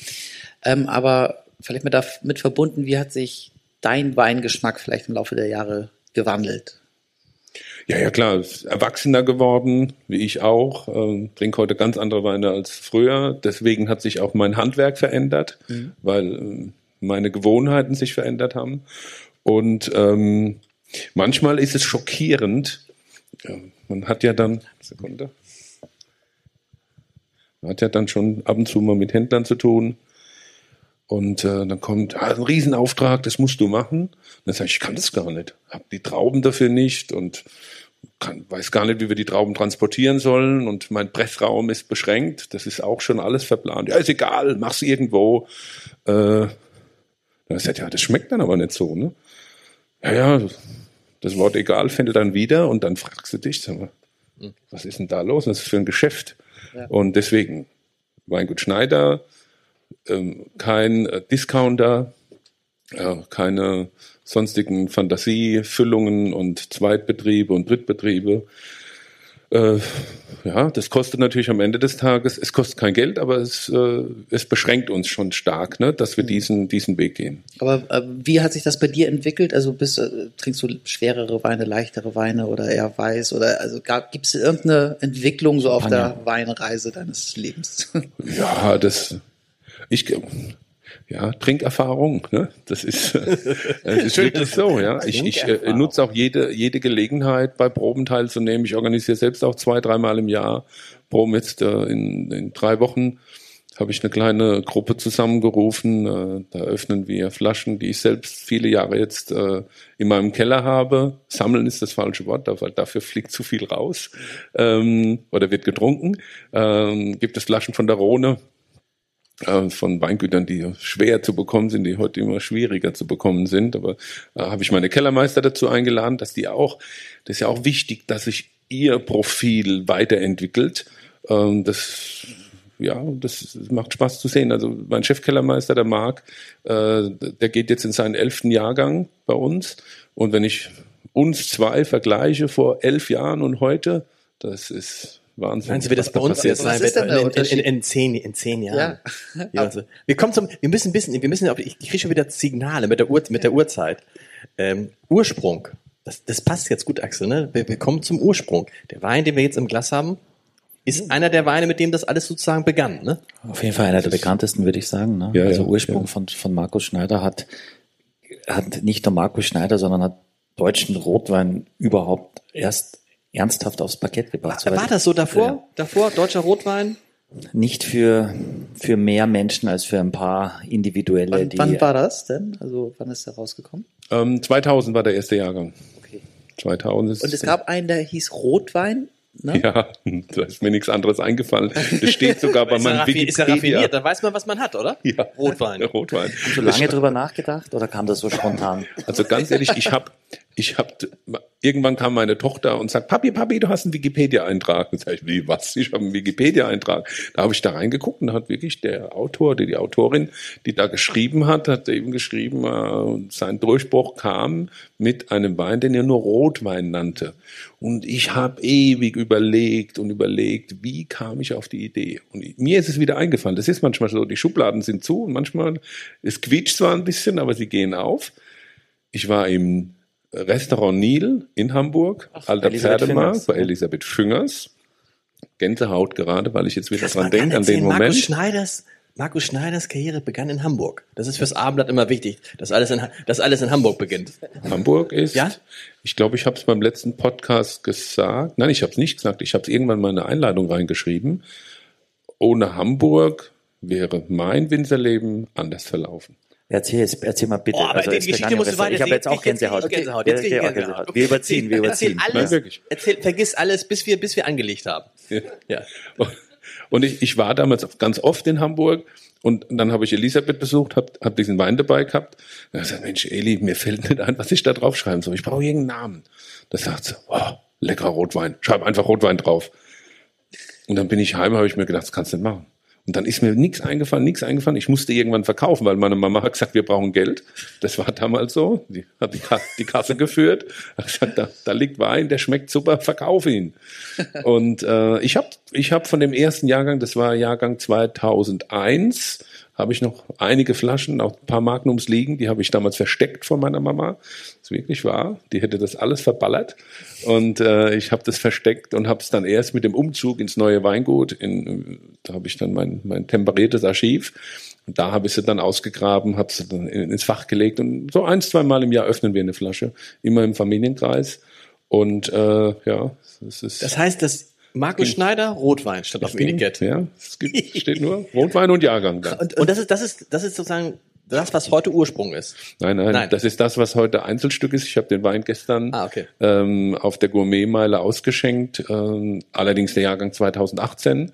Ähm, aber vielleicht mit damit verbunden, wie hat sich dein Weingeschmack vielleicht im Laufe der Jahre gewandelt? Ja, ja, klar, erwachsener geworden, wie ich auch. Ähm, trinke heute ganz andere Weine als früher. Deswegen hat sich auch mein Handwerk verändert, weil ähm, meine Gewohnheiten sich verändert haben. Und ähm, manchmal ist es schockierend. Man hat ja dann, Sekunde, man hat ja dann schon ab und zu mal mit Händlern zu tun. Und äh, dann kommt ah, ein Riesenauftrag, das musst du machen. Und dann sage ich, ich kann das gar nicht, habe die Trauben dafür nicht und kann, weiß gar nicht, wie wir die Trauben transportieren sollen. Und mein Pressraum ist beschränkt, das ist auch schon alles verplant. Ja, ist egal, mach's irgendwo. Äh, dann hab ich gesagt, ja, das schmeckt dann aber nicht so, ne? Ja, ja, das Wort egal findet dann wieder und dann fragst du dich, sag mal, was ist denn da los? Was ist für ein Geschäft? Und deswegen, Weingut Schneider, ähm, kein äh, Discounter, Ja, keine sonstigen Fantasiefüllungen und Zweitbetriebe und Drittbetriebe. Äh, ja, das kostet natürlich am Ende des Tages, es kostet kein Geld, aber es, äh, es beschränkt uns schon stark, ne, dass wir diesen, diesen Weg gehen. Aber äh, wie hat sich das bei dir entwickelt? Also bist, äh, trinkst du schwerere Weine, leichtere Weine oder eher weiß? Oder also gibt es irgendeine Entwicklung so auf der Weinreise deines Lebens? Ja, das ich ja, Trinkerfahrung, ne? Das ist, äh, *laughs* das ist wirklich so, ja. Ich, ich äh, nutze auch jede, jede Gelegenheit, bei Proben teilzunehmen. Ich organisiere selbst auch zwei, dreimal im Jahr Proben. Jetzt äh, in, in drei Wochen habe ich eine kleine Gruppe zusammengerufen. Äh, da öffnen wir Flaschen, die ich selbst viele Jahre jetzt äh, in meinem Keller habe. Sammeln ist das falsche Wort, weil dafür fliegt zu viel raus ähm, oder wird getrunken. Ähm, gibt es Flaschen von der Rhone, äh, von Weingütern, die schwer zu bekommen sind, die heute immer schwieriger zu bekommen sind. Aber äh, habe ich meine Kellermeister dazu eingeladen, dass die auch, das ist ja auch wichtig, dass sich ihr Profil weiterentwickelt. Ähm, das ja, das macht Spaß zu sehen. Also mein Chefkellermeister, der Marc, äh, der geht jetzt in seinen elften Jahrgang bei uns. Und wenn ich uns zwei vergleiche vor elf Jahren und heute, das ist Wahnsinn. Meinst du, wie das bei uns jetzt sein wird in, in, in, in, zehn, in zehn Jahren? Ja. *laughs* ja also, wir kommen zum, wir müssen ein bisschen, wir müssen, ich, kriege schon wieder Signale mit der Uhr, mit der Uhrzeit. Ähm, Ursprung. Das, das passt jetzt gut, Axel, ne? Wir, wir kommen zum Ursprung. Der Wein, den wir jetzt im Glas haben, ist einer der Weine, mit dem das alles sozusagen begann, ne? Auf jeden Fall einer der bekanntesten, würde ich sagen. Ne? Ja, also ja, Ursprung ja. von, von Markus Schneider hat, hat nicht nur Markus Schneider, sondern hat deutschen Rotwein überhaupt erst ernsthaft aufs Parkett gebracht. War, war das so davor? Ja. Davor deutscher Rotwein? Nicht für, für mehr Menschen als für ein paar individuelle. Wann, die, wann war das denn? Also wann ist der rausgekommen? Ähm, 2000 war der erste Jahrgang. Okay. 2000 ist Und es gab einen, der hieß Rotwein. Ne? Ja, *laughs* da ist mir nichts anderes eingefallen. Das steht sogar bei *laughs* meinem raffi- ist ja Wikipedia. raffiniert, da weiß man, was man hat, oder? Ja, Rotwein. *laughs* Rotwein. Hast du lange drüber nachgedacht oder kam das so spontan? Also ganz ehrlich, ich habe, ich habe, irgendwann kam meine Tochter und sagt, Papi, Papi, du hast einen Wikipedia-Eintrag. Und sag ich, wie, was? Ich habe einen Wikipedia-Eintrag. Da habe ich da reingeguckt und hat wirklich der Autor, die, die Autorin, die da geschrieben hat, hat eben geschrieben, äh, sein Durchbruch kam mit einem Wein, den er nur Rotwein nannte. Und ich habe ewig überlegt und überlegt, wie kam ich auf die Idee? Und mir ist es wieder eingefallen. Das ist manchmal so, die Schubladen sind zu und manchmal, es quietscht zwar ein bisschen, aber sie gehen auf. Ich war im Restaurant Nil in Hamburg, alter Elisabeth Pferdemarkt, bei. Elisabeth Füngers. Gänsehaut gerade, weil ich jetzt wieder Das dran denke, an den erzählen, Markus Moment. Schneiders, Markus Schneiders Karriere begann in Hamburg. Das ist fürs Abendblatt immer wichtig, dass alles in, dass alles in Hamburg beginnt. Hamburg ist, Ja? ich glaube, ich habe es beim letzten Podcast gesagt. Nein, ich habe es nicht gesagt. Ich habe es irgendwann mal in eine Einladung reingeschrieben. Ohne Hamburg wäre mein Winzerleben anders verlaufen. Erzähl, jetzt, erzähl mal bitte. Oh, aber die es Geschichte begann ja musst du besser. weiter Ich habe jetzt auch Gänsehaut. Jetzt ich Gänsehaut. Ja, Jetzt auch Gänsehaut. Gänsehaut. Wir überziehen, wir *laughs* Erzähl überziehen. alles. Nein, wirklich. Erzähl, vergiss alles, bis wir, bis wir angelegt haben. Ja. *laughs* Ja. Und ich, ich war damals ganz oft in Hamburg und dann habe ich Elisabeth besucht, habe hab diesen Wein dabei gehabt. Und dann hab ich gesagt, Mensch, Eli, mir fällt nicht ein, was ich da drauf schreiben soll. Ich brauche irgendeinen Namen. Da sagt sie, oh, leckerer Rotwein. Schreib einfach Rotwein drauf. Und dann bin ich heim, habe ich mir gedacht, das kannst du nicht machen. Und dann ist mir nichts eingefallen, nichts eingefallen. Ich musste irgendwann verkaufen, weil meine Mama hat gesagt, wir brauchen Geld. Das war damals so. Die hat die, die Kasse geführt. Hat gesagt, da, da liegt Wein, der schmeckt super, verkauf ihn. Und äh, ich habe ich hab von dem ersten Jahrgang, das war Jahrgang 2001, habe ich noch einige Flaschen, auch ein paar Magnums liegen, die habe ich damals versteckt von meiner Mama. Das ist wirklich wahr. Die hätte das alles verballert. Und äh, ich habe das versteckt und habe es dann erst mit dem Umzug ins neue Weingut, in, da habe ich dann mein, mein temperiertes Archiv. Und da habe ich sie dann ausgegraben, habe sie dann in- ins Fach gelegt und so ein, zwei Mal im Jahr öffnen wir eine Flasche, immer im Familienkreis. Und äh, ja, es ist Das heißt, dass Markus Schneider Rotwein stand auf dem Etikett. ja, es gibt, steht nur Rotwein und Jahrgang da. Und, und das ist, das ist, das ist sozusagen das, was heute Ursprung ist. Nein, nein, Nein. das ist das, was heute Einzelstück ist. Ich habe den Wein gestern Ah, okay. ähm, auf der Gourmetmeile ausgeschenkt, ähm, allerdings der Jahrgang 2018.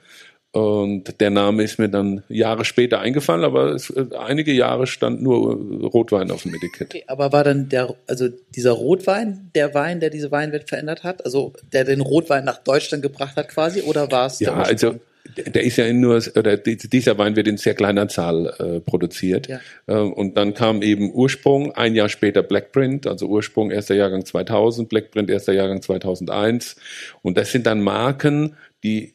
Und der Name ist mir dann Jahre später eingefallen, aber es, äh, einige Jahre stand nur äh, Rotwein auf dem Etikett. Okay, aber war dann der, also dieser Rotwein der Wein, der diese Weinwelt verändert hat? Also der den Rotwein nach Deutschland gebracht hat quasi? Oder war es Ja, der also der ist ja in nur, oder die- dieser Wein wird in sehr kleiner Zahl äh, produziert. Ja. Äh, und dann kam eben Ursprung, ein Jahr später Blackprint, also Ursprung erster Jahrgang 2000, Blackprint erster Jahrgang 2001. Und das sind dann Marken, die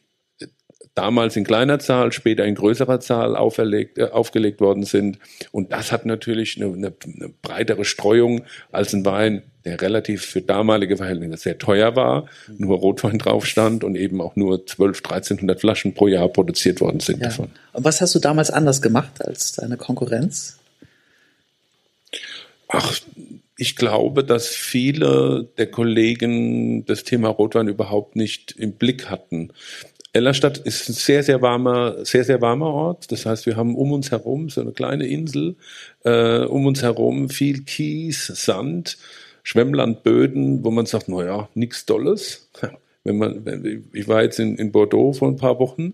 damals in kleiner Zahl, später in größerer Zahl auferlegt, äh, aufgelegt worden sind. Und das hat natürlich eine, eine, eine breitere Streuung als ein Wein, der relativ für damalige Verhältnisse sehr teuer war, nur Rotwein drauf stand und eben auch nur 12, 1300 Flaschen pro Jahr produziert worden sind Ja. davon. Und was hast du damals anders gemacht als deine Konkurrenz? Ach, ich glaube, dass viele der Kollegen das Thema Rotwein überhaupt nicht im Blick hatten. Ellerstadt ist ein sehr, sehr warmer, sehr, sehr warmer Ort. Das heißt, wir haben um uns herum so eine kleine Insel, äh, um uns herum viel Kies, Sand, Schwemmlandböden, wo man sagt, na ja, nichts Dolles. *laughs* Wenn man, wenn, ich war jetzt in, in Bordeaux vor ein paar Wochen,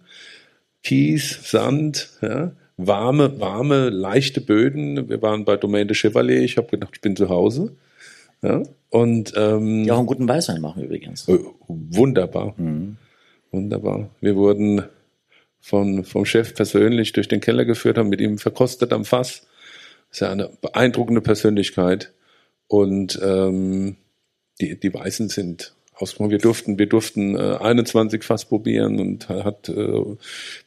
Kies, Sand, ja, warme, warme, leichte Böden. Wir waren bei Domaine de Chevalier. Ich habe gedacht, ich bin zu Hause. Ja, und ähm, Die auch einen guten Weißwein machen übrigens. äh, wunderbar. Wunderbar. Wir wurden von, vom Chef persönlich durch den Keller geführt, haben mit ihm verkostet am Fass. Das ist ja eine beeindruckende Persönlichkeit. Und ähm, die, die Weißen sind ausgesprochen. Wir durften, wir durften äh, 21 Fass probieren und hat äh,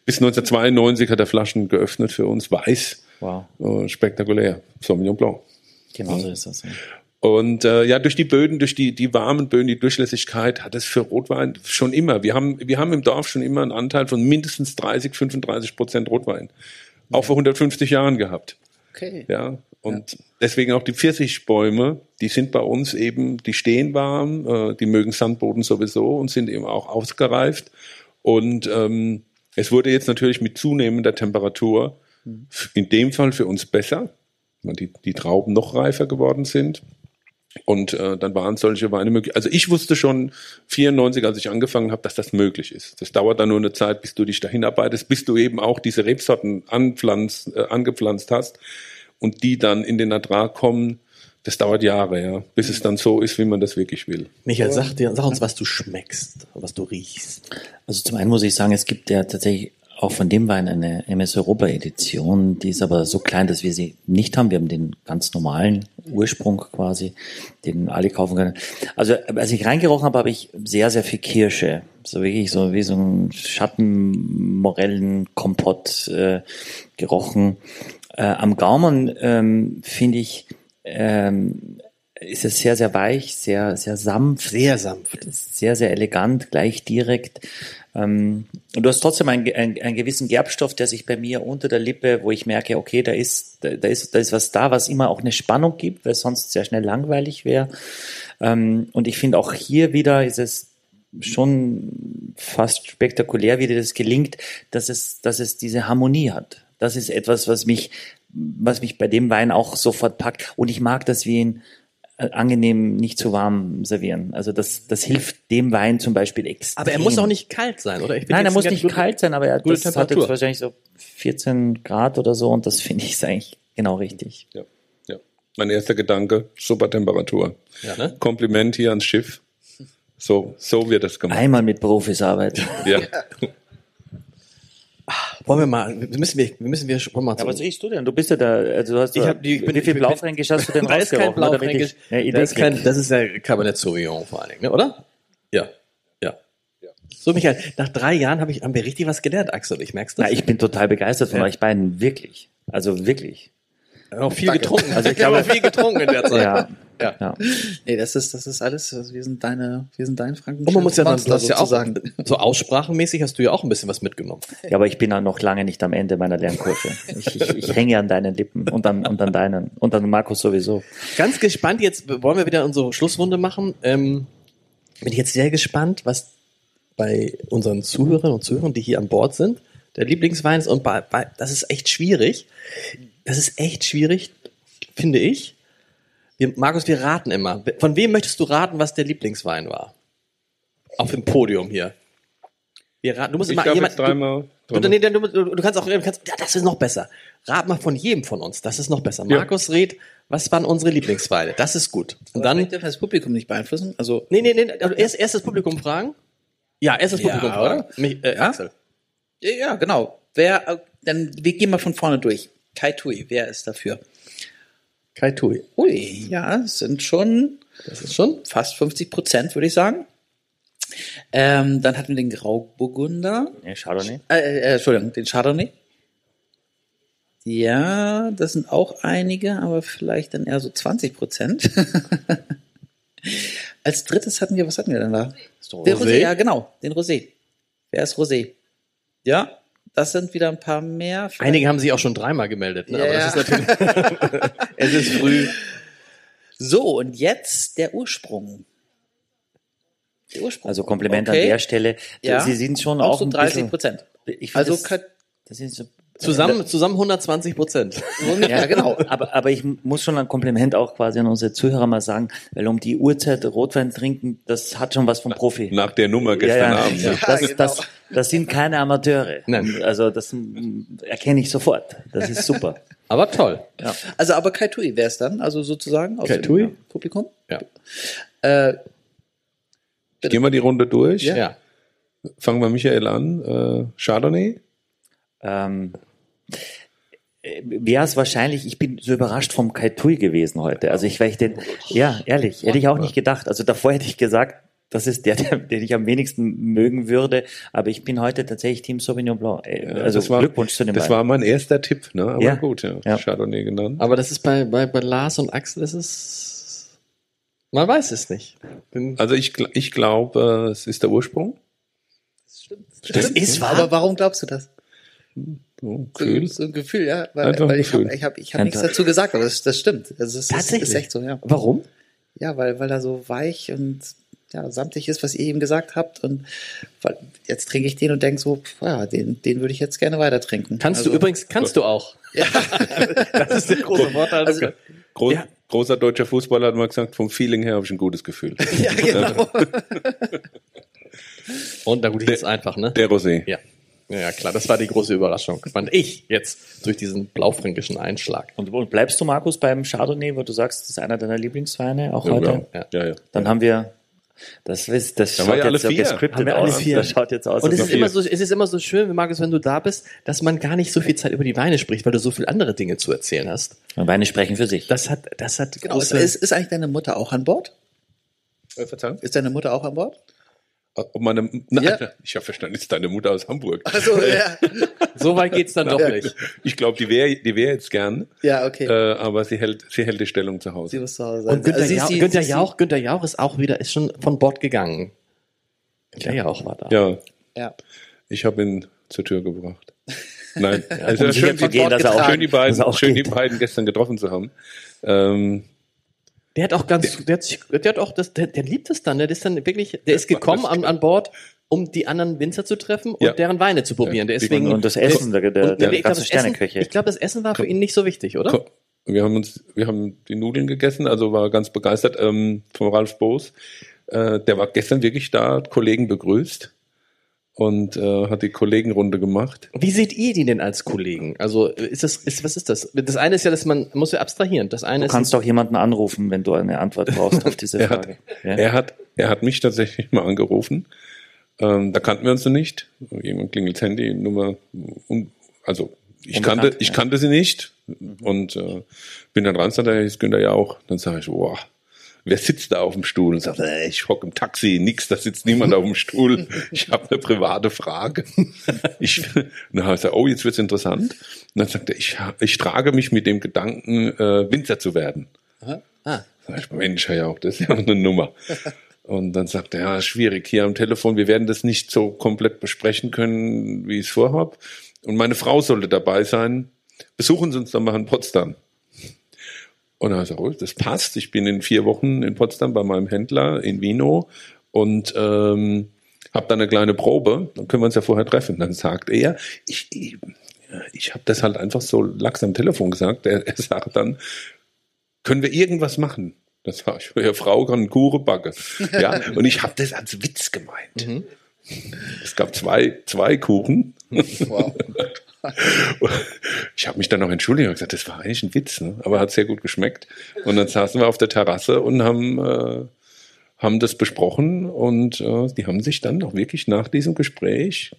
bis 1992 hat er Flaschen geöffnet für uns, weiß, Wow. äh, spektakulär. Sauvignon Blanc. Genau so ist das. Ja. Und äh, ja, durch die Böden, durch die, die warmen Böden, die Durchlässigkeit hat es für Rotwein schon immer. Wir haben, wir haben im Dorf schon immer einen Anteil von mindestens 30, 35 Prozent Rotwein. Auch vor 150 Jahren gehabt. Okay. Ja. Und deswegen auch die Pfirsichbäume, die sind bei uns eben, die stehen warm, äh, die mögen Sandboden sowieso und sind eben auch ausgereift. Und ähm, es wurde jetzt natürlich mit zunehmender Temperatur in dem Fall für uns besser, weil die, die Trauben noch reifer geworden sind. Und äh, dann waren solche Weine möglich. Also ich wusste schon 94, als ich angefangen habe, dass das möglich ist. Das dauert dann nur eine Zeit, bis du dich dahin arbeitest, bis du eben auch diese Rebsorten anpflanzt, äh, angepflanzt hast und die dann in den Ertrag kommen. Das dauert Jahre, ja, bis es dann so ist, wie man das wirklich will. Michael, sag, dir, sag uns, was du schmeckst, was du riechst. Also zum einen muss ich sagen, es gibt ja tatsächlich auch von dem Wein eine MS Europa Edition, die ist aber so klein, dass wir sie nicht haben. Wir haben den ganz normalen Ursprung quasi, den alle kaufen können. Also als ich reingerochen habe, habe ich sehr, sehr viel Kirsche. So wirklich so wie so ein Schattenmorellenkompott äh, gerochen. Äh, am Gaumen ähm, finde ich, ähm, ist es sehr, sehr weich, sehr, sehr sanft Sehr sanft. sehr, sehr elegant, gleich direkt. Ähm, und du hast trotzdem einen, einen, einen gewissen Gerbstoff, der sich bei mir unter der Lippe, wo ich merke, okay, da ist, da, da ist, da ist was da, was immer auch eine Spannung gibt, weil es sonst sehr schnell langweilig wäre. Ähm, und ich finde auch hier wieder ist es schon fast spektakulär, wie dir das gelingt, dass es, dass es diese Harmonie hat. Das ist etwas, was mich, was mich bei dem Wein auch sofort packt. Und ich mag, dass wir ihn angenehm nicht zu warm servieren. Also das, das hilft dem Wein zum Beispiel extrem. Aber er muss auch nicht kalt sein, oder? Ich bin Nein, er muss nicht gut- kalt sein, aber er, gute das hat jetzt wahrscheinlich so 14 Grad oder so und das finde ich ist eigentlich genau richtig. Ja, ja. Mein erster Gedanke, super Temperatur. Ja, ne? Kompliment hier ans Schiff. So, so wird das gemacht. Einmal mit Profis arbeiten. Ja. *laughs* Wollen wir mal, wir müssen wir, müssen wir schon mal Ja, was riechst du denn? Du bist ja da, also du hast Ich hab die- ich bin- wie viel Blaufränkisch hast du denn *laughs* da ist kein Blaufränkisch. ich- Ja, das, ist kein, das ist ja Cabernet Sauvignon vor allen Dingen, ne? oder? Ja. Ja. So, Michael, nach drei Jahren habe ich, haben wir richtig was gelernt, Axel. Ich merk's das. Na, ich bin total begeistert von Ja. euch beiden, wirklich. Also wirklich. Habe auch viel getrunken. Also ich *laughs* habe glaube- viel getrunken in der Zeit. Ja. Ja. ja. Nee, das ist, das ist alles, also wir sind deine, wir sind dein Franken. Und man muss ja dann, das ja auch, sozusagen. so aussprachenmäßig hast du ja auch ein bisschen was mitgenommen. Ja, aber ich bin ja noch lange nicht am Ende meiner Lernkurve. Ich, ich, ich hänge an deinen Lippen und an, und an deinen. Und an Markus sowieso. Ganz gespannt, jetzt wollen wir wieder unsere Schlussrunde machen. Ähm, bin ich jetzt sehr gespannt, was bei unseren Zuhörern und Zuhörern, die hier an Bord sind, der Lieblingswein ist. Und bei, bei, das ist echt schwierig. Das ist echt schwierig, finde ich. Wir, Markus, wir raten immer. Von wem möchtest du raten, was der Lieblingswein war? Auf dem Podium hier. Wir raten, du musst Ich immer darf jemand, jetzt dreimal. Du, du, nee, du, du, du kannst auch, du kannst, ja, das ist noch besser. Rat mal von jedem von uns, das ist noch besser. Ja. Markus rät, was waren unsere Lieblingsweine? Das ist gut. Und Dann dürfen wir das Publikum nicht beeinflussen. Also nee, nee, nee, also erst, erst das Publikum fragen. Ja, erst das Ja, Publikum oder? fragen. Mich, äh, Ja? Axel. Ja, genau. Wer, äh, dann, wir gehen mal von vorne durch. Kai Tui, wer ist dafür? Kai Tui. Ui, ja, es sind schon Das ist schon. fast 50 Prozent, würde ich sagen. Ähm, dann hatten wir den Grauburgunder. Ja, Chardonnay. Äh, äh, Entschuldigung, den Chardonnay. Ja, das sind auch einige, aber vielleicht dann eher so 20 Prozent. *laughs* Als drittes hatten wir, was hatten wir denn da? Der Rosé? Rosé, ja genau, den Rosé. Wer ist Rosé? Ja, das sind wieder ein paar mehr. Vielleicht- Einige haben sich auch schon dreimal gemeldet, ne? aber Ja, das ist natürlich. *laughs* es ist früh. So, und jetzt der Ursprung. Der Ursprung. Also Kompliment Okay. an der Stelle. Ja. Sie sind schon auch auch so ein 30 bisschen, Prozent. ich finde Also das, das ist so, Zusammen, zusammen 120 Prozent. Ja, genau. aber, aber ich muss schon ein Kompliment auch quasi an unsere Zuhörer mal sagen, weil um die Uhrzeit Rotwein trinken, das hat schon was vom Profi. Nach der Nummer gestern Abend. Ja, Ja. das, ist, das, genau. das sind keine Amateure. Nein. Also das erkenne ich sofort. Das ist super. *laughs* Aber toll. Ja. Also aber Kai Tui wäre es dann, also sozusagen aus Kai dem Tui? Publikum. Ja. Äh, Gehen wir die Runde durch. Ja. Fangen wir Michael an. Äh, Chardonnay. Ähm, wäre es wahrscheinlich, ich bin so überrascht vom Kai Tui gewesen heute. Also ich, weil ich den, ja, ehrlich, hätte ich auch nicht gedacht. Also davor hätte ich gesagt, das ist der, der, den ich am wenigsten mögen würde. Aber ich bin heute tatsächlich Team Sauvignon Blanc. Äh, Also das war, Glückwunsch zu dem Das Wein. war mein erster Tipp, ne? Aber Ja. gut, ja. Ja. Chardonnay genannt. Aber das ist bei, bei, bei Lars und Axel, das ist. Man weiß es nicht. Bin- Also ich, ich glaube, es ist der Ursprung. das ist wahr. Aber warum glaubst du das? Gefühl. so ein Gefühl, ja. Weil, weil ich habe ich hab, ich hab nichts dazu gesagt, aber das, das stimmt. Also es ist, Tatsächlich? ist echt so, ja. Warum? Ja, weil, weil er so weich und ja, samtig ist, was ihr eben gesagt habt. Und weil, jetzt trinke ich den und denke so, pf, ja, den, den würde ich jetzt gerne weiter trinken. Kannst also, du übrigens, kannst du auch. Ja. *laughs* Das ist der große Vorteil. Also- Groß, Ja. Großer deutscher Fußballer hat mal gesagt, vom Feeling her habe ich ein gutes Gefühl. ja, genau. und na gut, jetzt einfach, ne? Der Rosé. Ja. Ja, klar, das war die große Überraschung. Fand ich jetzt durch diesen blaufränkischen Einschlag. Und, und bleibst du, Markus, beim Chardonnay, wo du sagst, das ist einer deiner Lieblingsweine, auch Ja, heute? ja. ja, ja. Dann haben wir, das, ist, das Da schaut jetzt so vier. gescriptet aus. vier. *laughs* Das schaut jetzt aus. Und es ist, immer so, es ist immer so schön, Markus, wenn du da bist, dass man gar nicht so viel Zeit über die Weine spricht, weil du so viele andere Dinge zu erzählen hast. Weine sprechen für sich. Das hat, das hat genau. Ist, ist eigentlich deine Mutter auch an Bord? Äh, Verzeihung? Ist deine Mutter auch an Bord? Ob meine, nein, Ja. ich habe verstanden, ist deine Mutter aus Hamburg. Also, ja. *laughs* so weit geht's dann doch nicht. Ich glaube, die wäre die wär jetzt gern, Ja, okay. äh, aber sie hält, sie hält die Stellung zu sie Hause. muss zu Hause sein. Und Günther, Also sie- Jauch, sie- Günther, sie- Jauch, Günther Jauch ist auch wieder, ist schon von Bord gegangen. Günther Jauch war da. Ja, Ja. ich habe ihn zur Tür gebracht. Nein, *laughs* also um schön, zu gehen, dass er auch- schön, die beiden, schön die geht. beiden gestern getroffen zu haben. Ähm, Der hat auch ganz, der hat, sich, der hat auch das, der, der liebt es dann, der ist dann wirklich, der ist gekommen an, an Bord, um die anderen Winzer zu treffen und Ja. deren Weine zu probieren. Deswegen, Und- und das Essen, der- der- und der ich ganze Sterneköche. Ich glaube, das Essen war für ihn nicht so wichtig, oder? Wir haben uns, wir haben die Nudeln gegessen, also war ganz begeistert ähm, von Ralf Boos. Äh, der war gestern wirklich da, hat Kollegen begrüßt und äh, hat die Kollegenrunde gemacht. Wie seht ihr die denn als Kollegen? Also ist das, ist, was ist das? Das eine ist ja, dass man muss ja abstrahieren. Das eine Du ist kannst doch jemanden anrufen, wenn du eine Antwort brauchst auf diese *laughs* Er hat, Frage. Ja? er hat, er hat mich tatsächlich mal angerufen. Ähm, da kannten wir uns noch nicht. Jemand klingelt Handy, Nummer, un, also ich Unbekannt, kannte, ich ja. kannte sie nicht und äh, bin dann ran, sagt er, ist Günther ja auch. Dann sage ich, boah, wer sitzt da auf dem Stuhl? Und sagt, äh, ich hock im Taxi, nix, da sitzt niemand auf dem Stuhl. *laughs* Ich habe eine private Frage. Ich, und dann habe ich gesagt, oh, jetzt wird's interessant. Und dann sagt er, ich, ich trage mich mit dem Gedanken, äh, Winzer zu werden. Ah. Sag ich, Mensch, Herr Jauch, das ist ja eine Nummer. Und dann sagt er, ja, schwierig hier am Telefon, wir werden das nicht so komplett besprechen können, wie ich es vorhab. Und meine Frau sollte dabei sein. Besuchen Sie uns doch mal in Potsdam. Und dann habe ich gesagt, oh, das passt. Ich bin in vier Wochen in Potsdam bei meinem Händler in Vino und ähm, habe dann eine kleine Probe. Dann können wir uns ja vorher treffen. Dann sagt er, ich, ich, ich habe das halt einfach so lax am Telefon gesagt. Er, er sagt dann, können wir irgendwas machen? Das war ich, ja, Frau kann einen Kuchen backen. *laughs* Ja, und ich habe das als Witz gemeint. Es gab zwei, zwei Kuchen. *laughs* Wow. Ich habe mich dann noch entschuldigt und gesagt, das war eigentlich ein Witz, ne? aber hat sehr gut geschmeckt. Und dann saßen wir auf der Terrasse und haben, äh, haben das besprochen und äh, die haben sich dann auch wirklich nach diesem Gespräch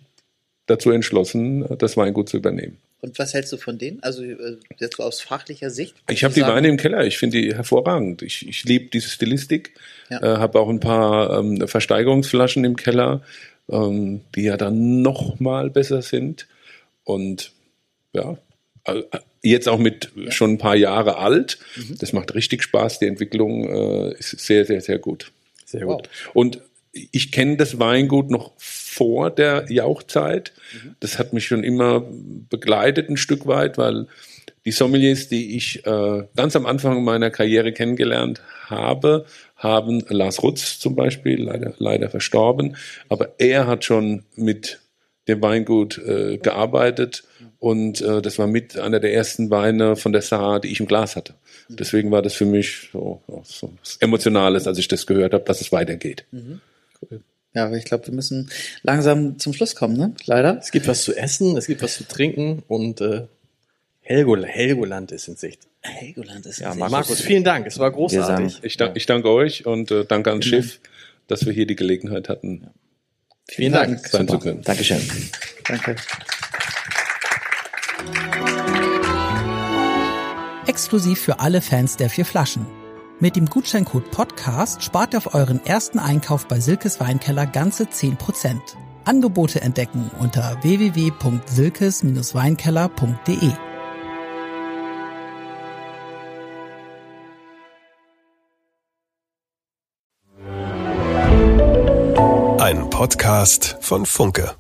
dazu entschlossen, das Weingut zu übernehmen. Und was hältst du von denen? Also äh, jetzt so aus fachlicher Sicht? Ich habe die Weine im Keller. Ich finde die hervorragend. Ich, ich liebe diese Stilistik. Ja. Äh, habe auch ein paar ähm, Versteigerungsflaschen im Keller, ähm, die ja dann noch mal besser sind. Und ja, äh, jetzt auch mit schon ein paar Jahre alt. Das macht richtig Spaß. Die Entwicklung äh, ist sehr, sehr, sehr gut. Sehr Wow. Und ich kenne das Weingut noch vor der Jauchzeit. Das hat mich schon immer begleitet ein Stück weit, weil die Sommeliers, die ich äh, ganz am Anfang meiner Karriere kennengelernt habe, haben Lars Rutz zum Beispiel, leider, leider verstorben, aber er hat schon mit dem Weingut äh, gearbeitet und äh, das war mit einer der ersten Weine von der Saar, die ich im Glas hatte. Deswegen war das für mich so, so was Emotionales, als ich das gehört habe, dass es weitergeht. Ja, aber ich glaube, wir müssen langsam zum Schluss kommen, ne? Leider. Es gibt was zu essen, es gibt was zu trinken und äh, Helgol Helgoland ist in Sicht. Helgoland ist Ja, in Markus, Sicht. vielen Dank. Es war großartig. Ich, dank, ich danke euch und äh, danke ans Schiff, dass wir hier die Gelegenheit hatten, Vielen Dank. sein Super. zu können. Dankeschön. Danke. Exklusiv für alle Fans der vier Flaschen. Mit dem Gutscheincode Podcast spart ihr auf euren ersten Einkauf bei Silkes Weinkeller ganze 10%. Angebote entdecken unter www.silkes-weinkeller.de. Podcast von Funke.